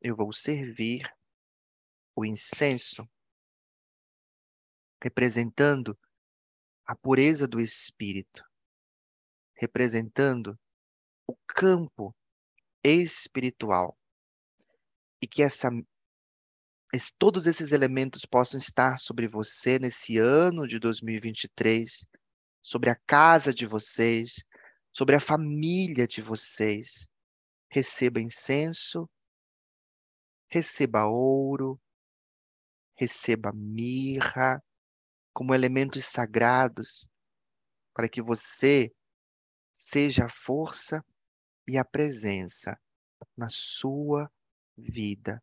eu vou servir o incenso, representando a pureza do espírito, representando o campo espiritual. E que essa todos esses elementos possam estar sobre você nesse ano de 2023, sobre a casa de vocês, sobre a família de vocês. Receba incenso, receba ouro, receba mirra como elementos sagrados para que você seja a força e a presença na sua vida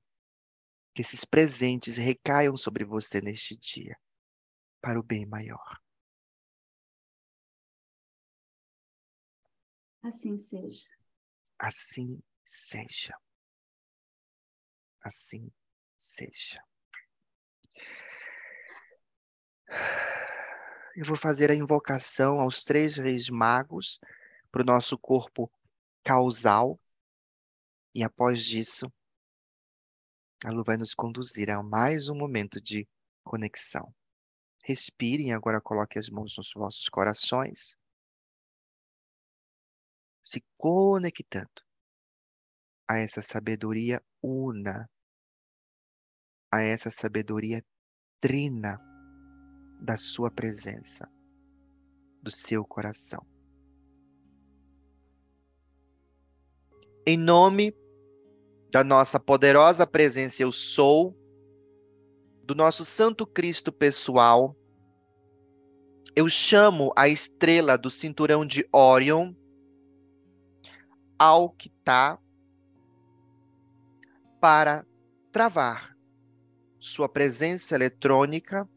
que esses presentes recaiam sobre você neste dia, para o bem maior. Assim seja. Assim seja. Assim seja. Eu vou fazer a invocação aos três reis magos para o nosso corpo causal. E após isso, a Lu vai nos conduzir a mais um momento de conexão. Respirem, agora coloque as mãos nos vossos corações. Se conectando a essa sabedoria una, a essa sabedoria trina da sua presença, do seu coração. Em nome da nossa poderosa presença eu sou, do nosso Santo Cristo pessoal, eu chamo a estrela do cinturão de Orion ao que está para travar sua presença eletrônica,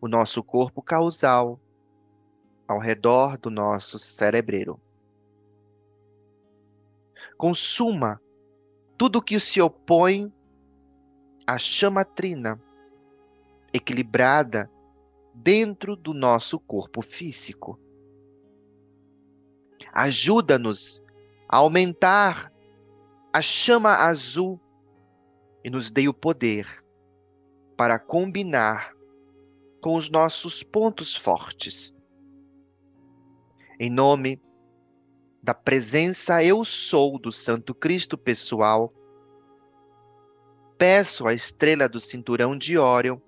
o nosso corpo causal, ao redor do nosso cerebreiro. Consuma tudo que se opõe à chama trina equilibrada dentro do nosso corpo físico. Ajuda-nos a aumentar a chama azul e nos dê o poder para combinar com os nossos pontos fortes. Em nome da presença eu sou do Santo Cristo pessoal, peço à estrela do cinturão de Órion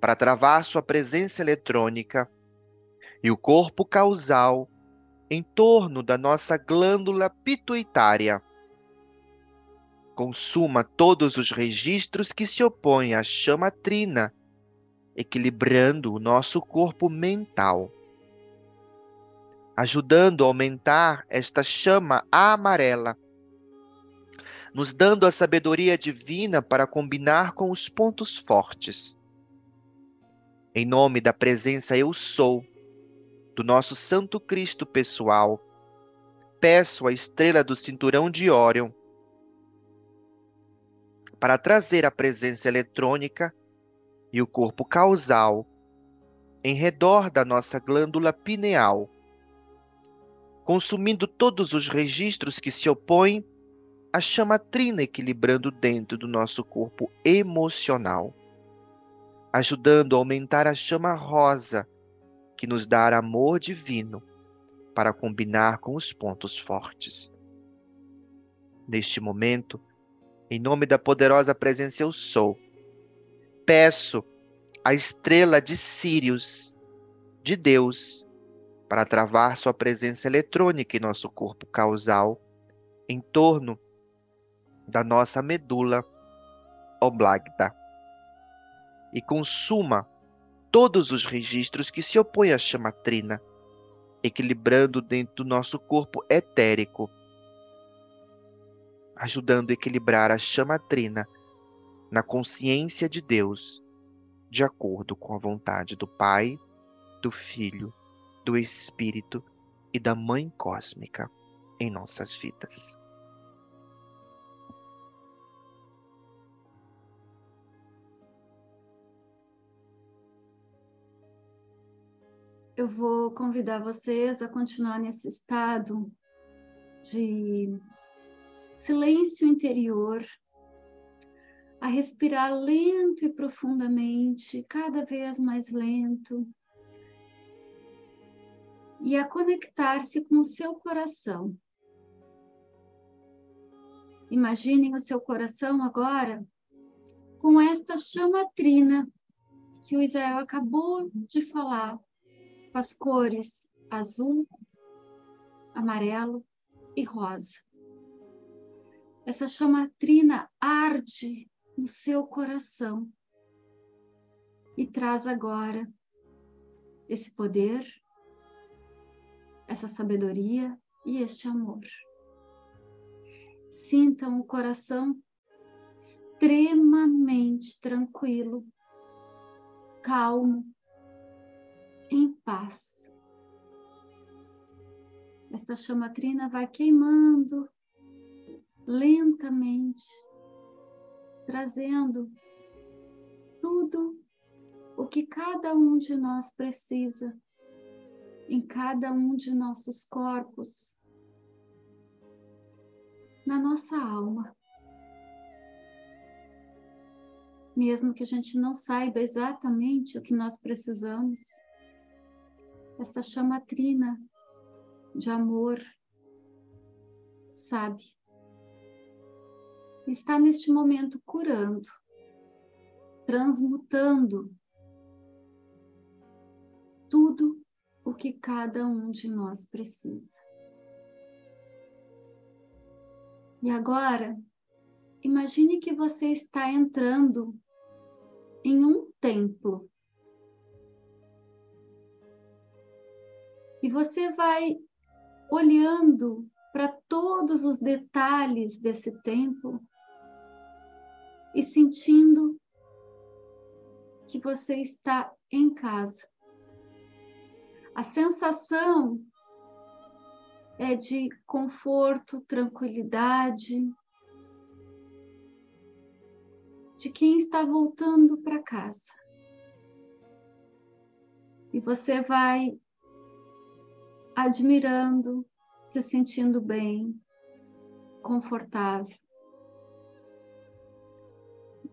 para travar sua presença eletrônica e o corpo causal em torno da nossa glândula pituitária. Consuma todos os registros que se opõem à chama trina, equilibrando o nosso corpo mental ajudando a aumentar esta chama amarela, nos dando a sabedoria divina para combinar com os pontos fortes. Em nome da presença Eu Sou, do nosso Santo Cristo pessoal, peço a estrela do cinturão de Órion para trazer a presença eletrônica e o corpo causal em redor da nossa glândula pineal, consumindo todos os registros que se opõem à chama trina equilibrando dentro do nosso corpo emocional, ajudando a aumentar a chama rosa que nos dá amor divino para combinar com os pontos fortes. Neste momento, em nome da poderosa presença eu sou, peço a estrela de Sírios, de Deus, para travar sua presença eletrônica em nosso corpo causal, em torno da nossa medula oblongata, e consuma todos os registros que se opõem à chama trina, equilibrando dentro do nosso corpo etérico, ajudando a equilibrar a chama trina na consciência de Deus de acordo com a vontade do Pai, do Filho, do Espírito e da Mãe Cósmica em nossas vidas. Eu vou convidar vocês a continuar nesse estado de silêncio interior, a respirar lento e profundamente, cada vez mais lento, e a conectar-se com o seu coração. Imaginem o seu coração agora com esta chama trina que o Israel acabou de falar, com as cores azul, amarelo e rosa. Essa chama trina arde no seu coração e traz agora esse poder, essa sabedoria e este amor. Sintam o coração extremamente tranquilo, calmo, em paz. Esta chama trina vai queimando lentamente trazendo tudo o que cada um de nós precisa em cada um de nossos corpos, na nossa alma. Mesmo que a gente não saiba exatamente o que nós precisamos, essa chama trina de amor sabe está neste momento curando, transmutando tudo o que cada um de nós precisa. E agora, imagine que você está entrando em um templo. E você vai olhando para todos os detalhes desse templo e sentindo que você está em casa. A sensação é de conforto, tranquilidade, de quem está voltando para casa. E você vai admirando, se sentindo bem, confortável.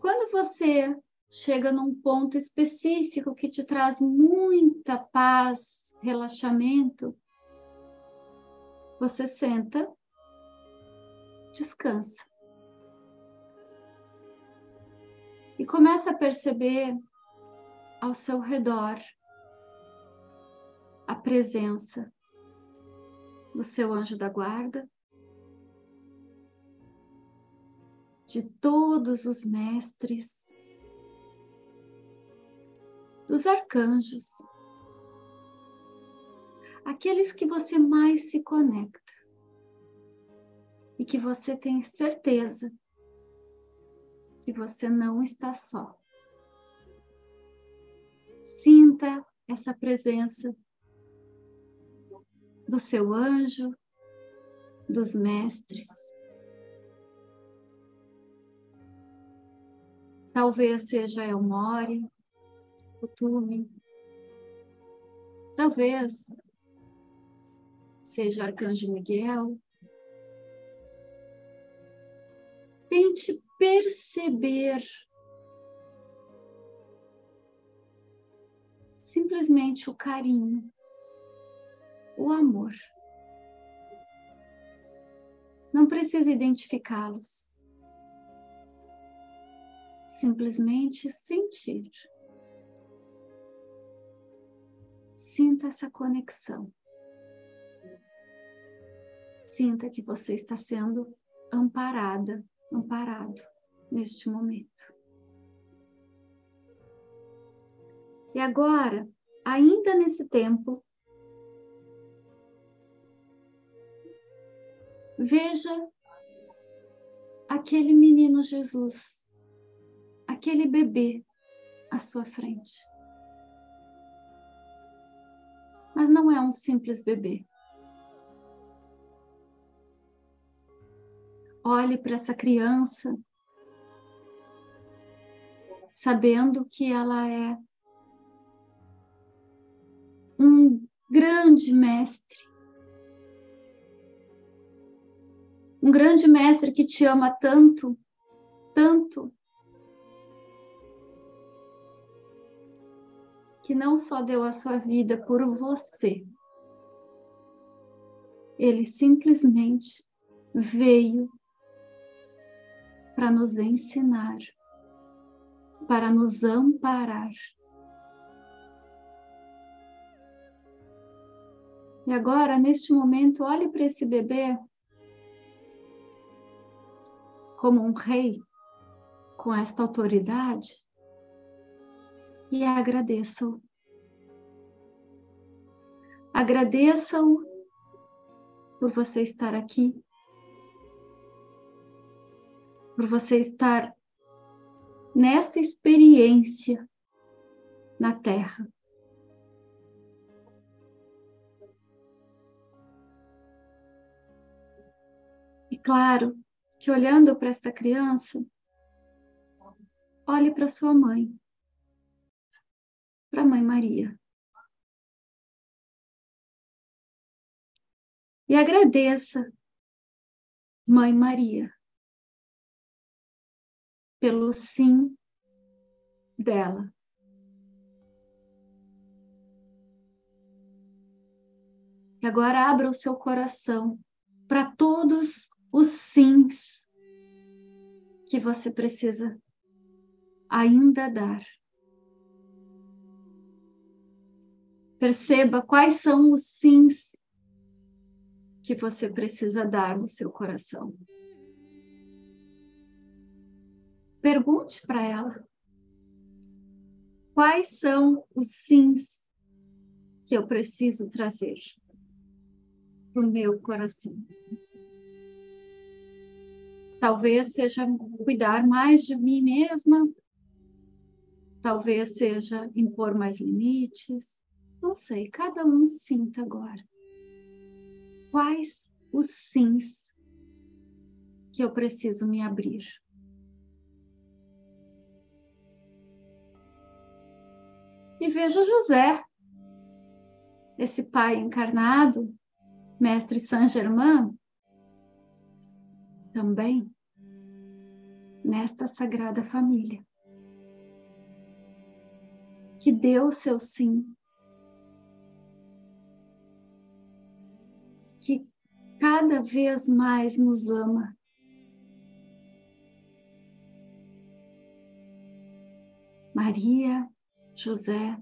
Quando você chega num ponto específico que te traz muita paz, relaxamento, você senta, descansa. E começa a perceber ao seu redor a presença do seu anjo da guarda, de todos os mestres, dos arcanjos, aqueles que você mais se conecta e que você tem certeza que você não está só. Sinta essa presença do seu anjo, dos mestres. Talvez seja Elmore, o Tume. Talvez seja Arcanjo Miguel. Tente perceber simplesmente o carinho, o amor. Não precisa identificá-los. Simplesmente sentir. Sinta essa conexão. Sinta que você está sendo amparada, amparado neste momento. E agora, ainda nesse tempo, veja aquele menino Jesus, aquele bebê à sua frente. Mas não é um simples bebê. Olhe para essa criança, sabendo que ela é um grande mestre. Um grande mestre que te ama tanto, tanto, que não só deu a sua vida por você, ele simplesmente veio para nos ensinar, para nos amparar. E agora, neste momento, olhe para esse bebê como um rei com esta autoridade e agradeça-o. Agradeça-o por você estar aqui, por você estar nessa experiência na Terra. claro que olhando para esta criança, olhe para sua mãe, para a mãe Maria. E agradeça, Mãe Maria, pelo sim dela. E agora abra o seu coração para todos os sims que você precisa ainda dar. Perceba quais são os sims que você precisa dar no seu coração. Pergunte para ela quais são os sims que eu preciso trazer para o meu coração. Talvez seja cuidar mais de mim mesma, talvez seja impor mais limites, não sei, cada um sinta agora. Quais os sims que eu preciso me abrir? E veja José, esse pai encarnado, mestre Saint Germain, também nesta sagrada família. Que deu seu sim. Que cada vez mais nos ama. Maria, José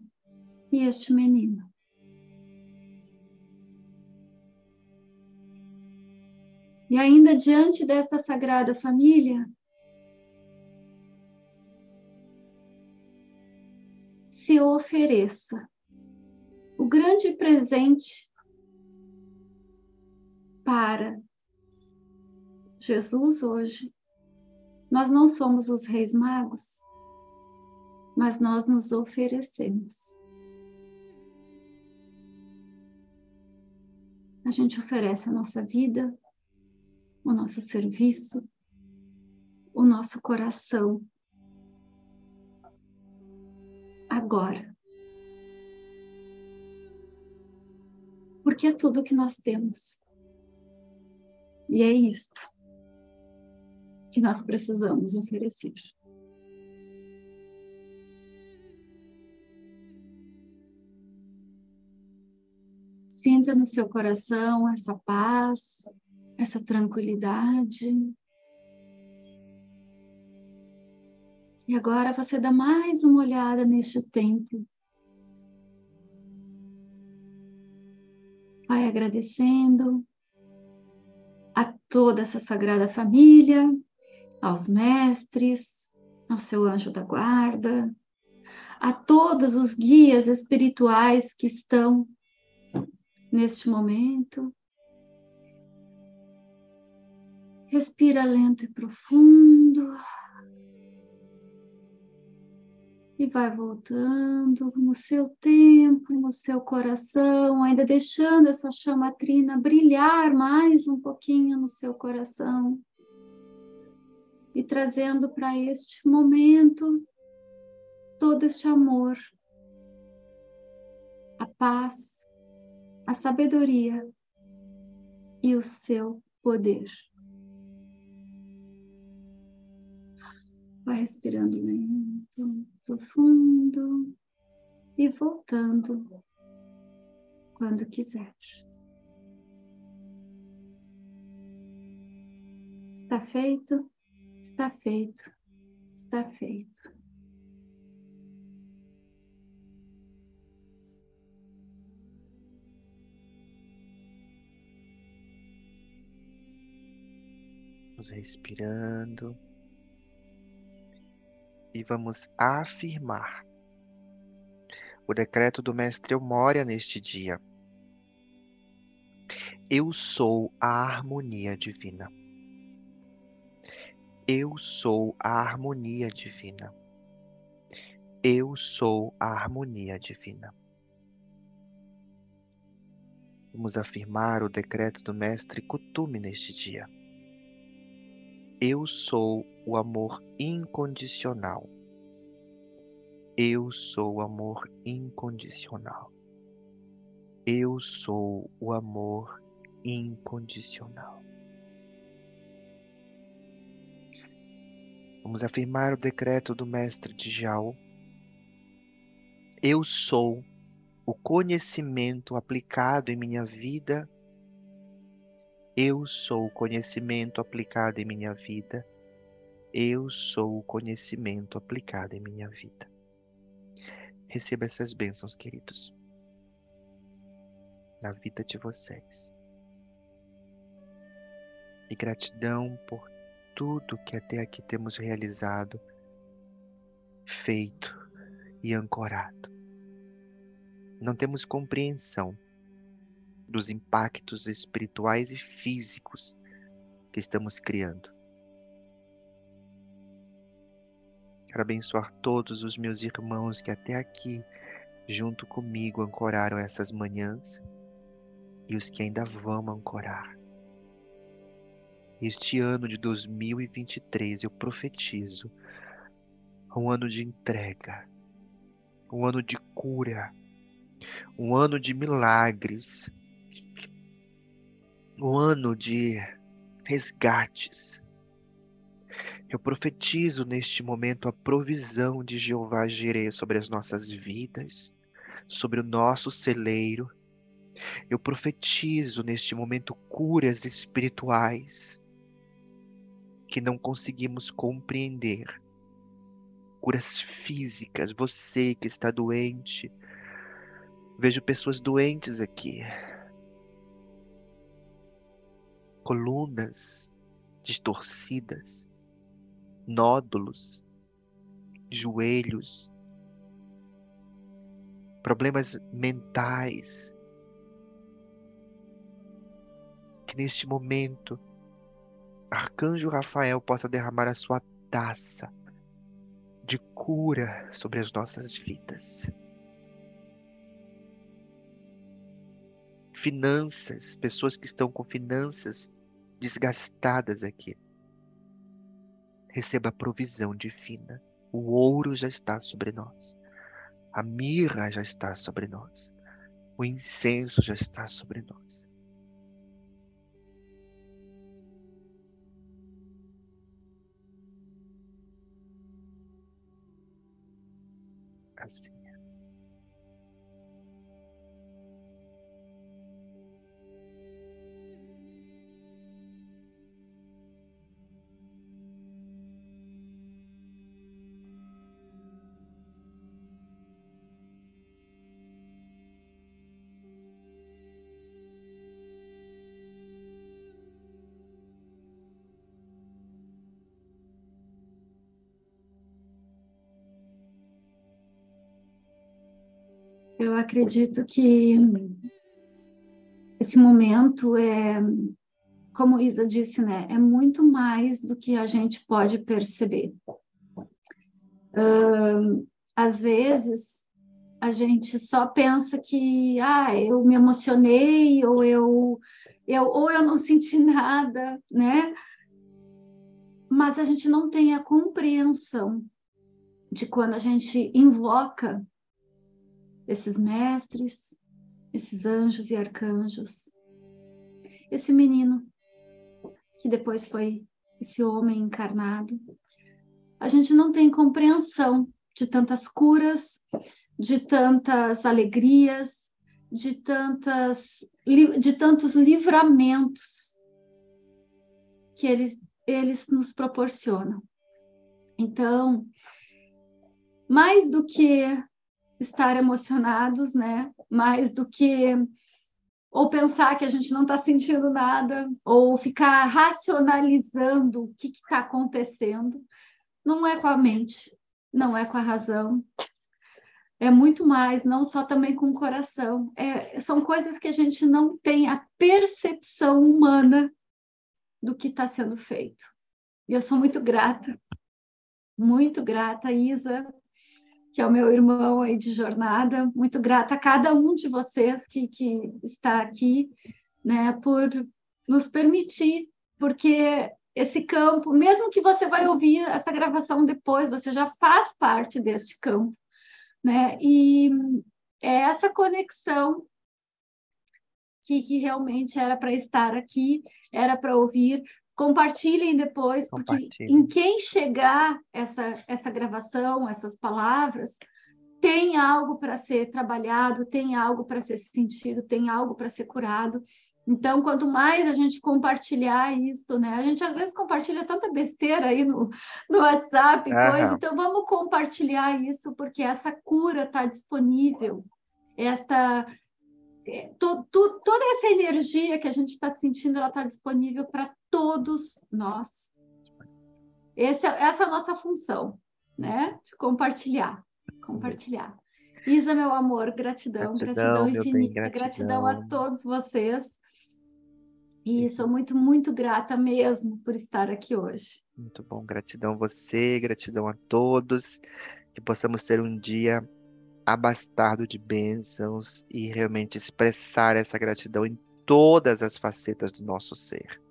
e este menino. E ainda diante desta sagrada família, se ofereça o grande presente para Jesus hoje. Nós não somos os reis magos, mas nós nos oferecemos. A gente oferece a nossa vida, o nosso serviço, o nosso coração. Agora. Porque é tudo que nós temos. E é isto que nós precisamos oferecer. Sinta no seu coração essa paz, essa tranquilidade. E agora você dá mais uma olhada neste templo. Vai agradecendo a toda essa sagrada família, aos mestres, ao seu anjo da guarda, a todos os guias espirituais que estão neste momento. Respira lento e profundo. E vai voltando no seu tempo, no seu coração, ainda deixando essa chama trina brilhar mais um pouquinho no seu coração. E trazendo para este momento todo este amor, a paz, a sabedoria e o seu poder. Vai respirando lento, profundo e voltando quando quiser. Está feito? Está feito. Está feito. Vamos respirando. E vamos afirmar o decreto do Mestre Eumória neste dia. Eu sou a harmonia divina. Eu sou a harmonia divina. Eu sou a harmonia divina. Vamos afirmar o decreto do Mestre Kutume neste dia. Eu sou o amor incondicional. Eu sou o amor incondicional. Eu sou o amor incondicional. Vamos afirmar o decreto do Mestre de Jao. Eu sou o conhecimento aplicado em minha vida eu sou o conhecimento aplicado em minha vida. Eu sou o conhecimento aplicado em minha vida. Receba essas bênçãos, queridos, na vida de vocês. E gratidão por tudo que até aqui temos realizado, feito e ancorado. Não temos compreensão dos impactos espirituais e físicos que estamos criando. Quero abençoar todos os meus irmãos que até aqui, junto comigo, ancoraram essas manhãs e os que ainda vão ancorar. Este ano de 2023 eu profetizo um ano de entrega, um ano de cura, um ano de milagres, um ano de resgates. Eu profetizo neste momento a provisão de Jeová Jireh sobre as nossas vidas, sobre o nosso celeiro. Eu profetizo neste momento curas espirituais que não conseguimos compreender. Curas físicas, você que está doente. Vejo pessoas doentes aqui colunas distorcidas, nódulos, joelhos, problemas mentais. Que neste momento, Arcanjo Rafael possa derramar a sua taça de cura sobre as nossas vidas. Finanças, pessoas que estão com finanças desgastadas aqui. Receba a provisão divina. O ouro já está sobre nós. A mirra já está sobre nós. O incenso já está sobre nós. Assim. Acredito que esse momento é, como Isa disse, né, é muito mais do que a gente pode perceber. Uh, às vezes a gente só pensa que, ah, eu me emocionei ou eu, eu ou eu não senti nada, né? Mas a gente não tem a compreensão de quando a gente invoca esses mestres, esses anjos e arcanjos, esse menino que depois foi esse homem encarnado. A gente não tem compreensão de tantas curas, de tantas alegrias, de tantas de tantos livramentos que eles eles nos proporcionam. Então, mais do que estar emocionados, né? Mais do que ou pensar que a gente não está sentindo nada, ou ficar racionalizando o que está acontecendo. Não é com a mente, não é com a razão. É muito mais, não só também com o coração. É, são coisas que a gente não tem a percepção humana do que está sendo feito. E eu sou muito grata, muito grata, Isa, que é o meu irmão aí de jornada. Muito grata a cada um de vocês que, que está aqui, né, por nos permitir, porque esse campo, mesmo que você vai ouvir essa gravação depois, você já faz parte deste campo, né? E é essa conexão que, que realmente era para estar aqui, era para ouvir, Compartilhem depois, porque em quem chegar essa, essa gravação, essas palavras, tem algo para ser trabalhado, tem algo para ser sentido, tem algo para ser curado. Então, quanto mais a gente compartilhar isso, né? A gente às vezes compartilha tanta besteira aí no, no WhatsApp, coisa. Então, vamos compartilhar isso, porque essa cura está disponível. Esta, é, to, to, toda essa energia que a gente está sentindo, ela está disponível para todos nós. Esse, é, essa é a nossa função, né? De compartilhar, compartilhar. Isa, meu amor, gratidão, gratidão, gratidão infinita, bem, gratidão. gratidão a todos vocês. E sou muito, muito grata mesmo por estar aqui hoje. Muito bom, gratidão a você, gratidão a todos. Que possamos ter um dia abastado de bênçãos e realmente expressar essa gratidão em todas as facetas do nosso ser.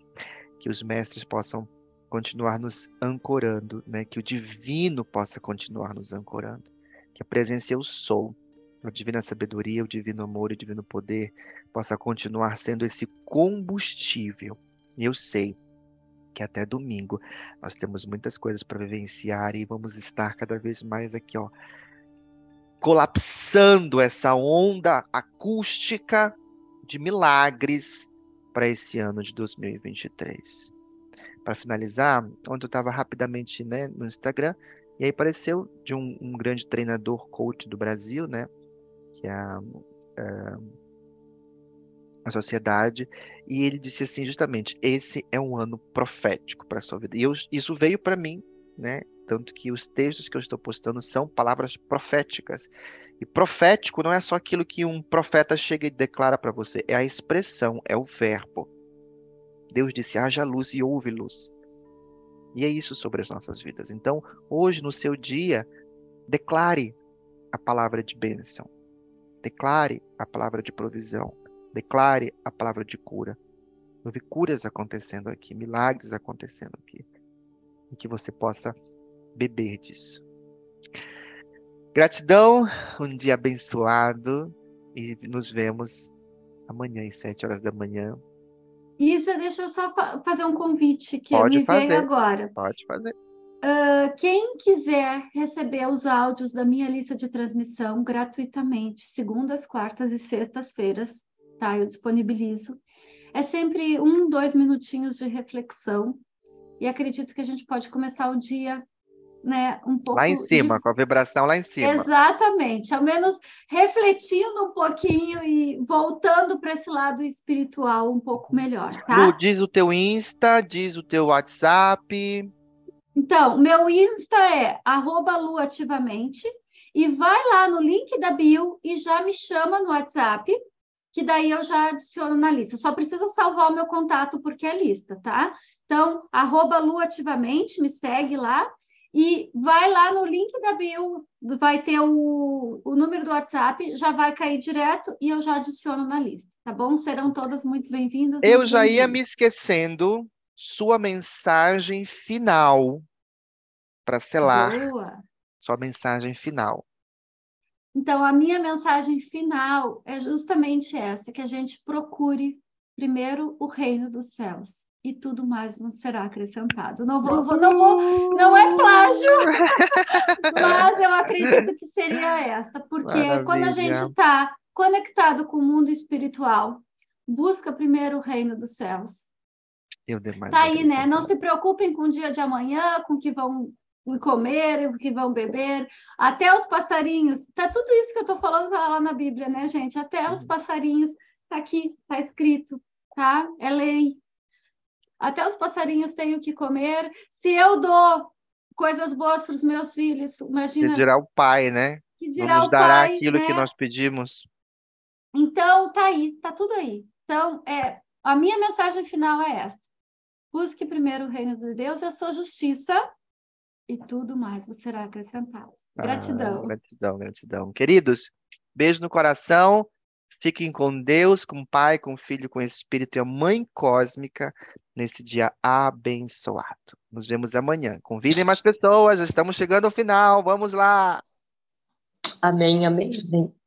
Que os mestres possam continuar nos ancorando, né? que o divino possa continuar nos ancorando, que a presença eu sou, a divina sabedoria, o divino amor, o divino poder possa continuar sendo esse combustível. Eu sei que até domingo nós temos muitas coisas para vivenciar e vamos estar cada vez mais aqui, ó, colapsando essa onda acústica de milagres para esse ano de 2023. Para finalizar, ontem eu estava rapidamente né, no Instagram e aí apareceu de um, um, grande treinador coach do Brasil, né, que é a, a, a sociedade, e ele disse assim justamente, esse é um ano profético para a sua vida. E eu, isso veio para mim, né, tanto que os textos que eu estou postando são palavras proféticas. E profético não é só aquilo que um profeta chega e declara para você, é a expressão, é o verbo. Deus disse: haja luz e houve luz. E é isso sobre as nossas vidas. Então, hoje, no seu dia, declare a palavra de bênção. Declare a palavra de provisão. Declare a palavra de cura. Vi curas acontecendo aqui, milagres acontecendo aqui. E que você possa beber disso. Gratidão, um dia abençoado e nos vemos amanhã às sete horas da manhã. Isa, deixa eu só fa fazer um convite que Pode me fazer. veio agora. Pode fazer. Uh, quem quiser receber os áudios da minha lista de transmissão gratuitamente, segundas, quartas e sextas-feiras, tá? Eu disponibilizo. É sempre um, dois minutinhos de reflexão. E acredito que a gente pode começar o dia né, um pouco Lá em cima, de- com a vibração lá em cima. Exatamente, ao menos refletindo um pouquinho e voltando para esse lado espiritual um pouco melhor, tá? Lu, diz o teu Insta, diz o teu WhatsApp. Então, meu Insta é arroba luativamente e vai lá no link da bio e já me chama no WhatsApp, que daí eu já adiciono na lista. Só precisa salvar o meu contato porque é lista, tá? Então, arroba luativamente, me segue lá e vai lá no link da bio, vai ter o, o número do WhatsApp, já vai cair direto e eu já adiciono na lista, tá bom? Serão todas muito bem-vindas. Eu muito já ia me esquecendo sua mensagem final para selar Boa! sua mensagem final. Então, a minha mensagem final é justamente essa: que a gente procure primeiro o reino dos céus e tudo mais nos será acrescentado. Não vou, vou- não vou, não é plágio, mas eu acredito que seria esta, porque quando a gente Maravilha. está conectado com o mundo espiritual, busca primeiro o reino dos céus. Eu demais. Tá aí, né? Não se preocupem com o dia de amanhã, com o que vão comer, o que vão beber, até os passarinhos. Tá tudo isso que eu tô falando tá lá na Bíblia, né, gente? Até os Uhum. passarinhos tá aqui, tá escrito, tá? É lei. Até os passarinhos têm o que comer. Se eu dou coisas boas para os meus filhos, Que imagina dirá o Pai, né? que Não dirá nos o dará pai, aquilo né? que nós pedimos. Então, tá aí, tá tudo aí. Então, é, a minha mensagem final é esta: busque primeiro o reino de Deus e a sua justiça, e tudo mais vos será acrescentado. Ah, Gratidão. gratidão, gratidão. Queridos, beijo no coração. Fiquem com Deus, com o Pai, com o Filho, com o Espírito e a Mãe Cósmica nesse dia abençoado. Nos vemos amanhã. Convidem mais pessoas, estamos chegando ao final. Vamos lá. Amém, amém, amém.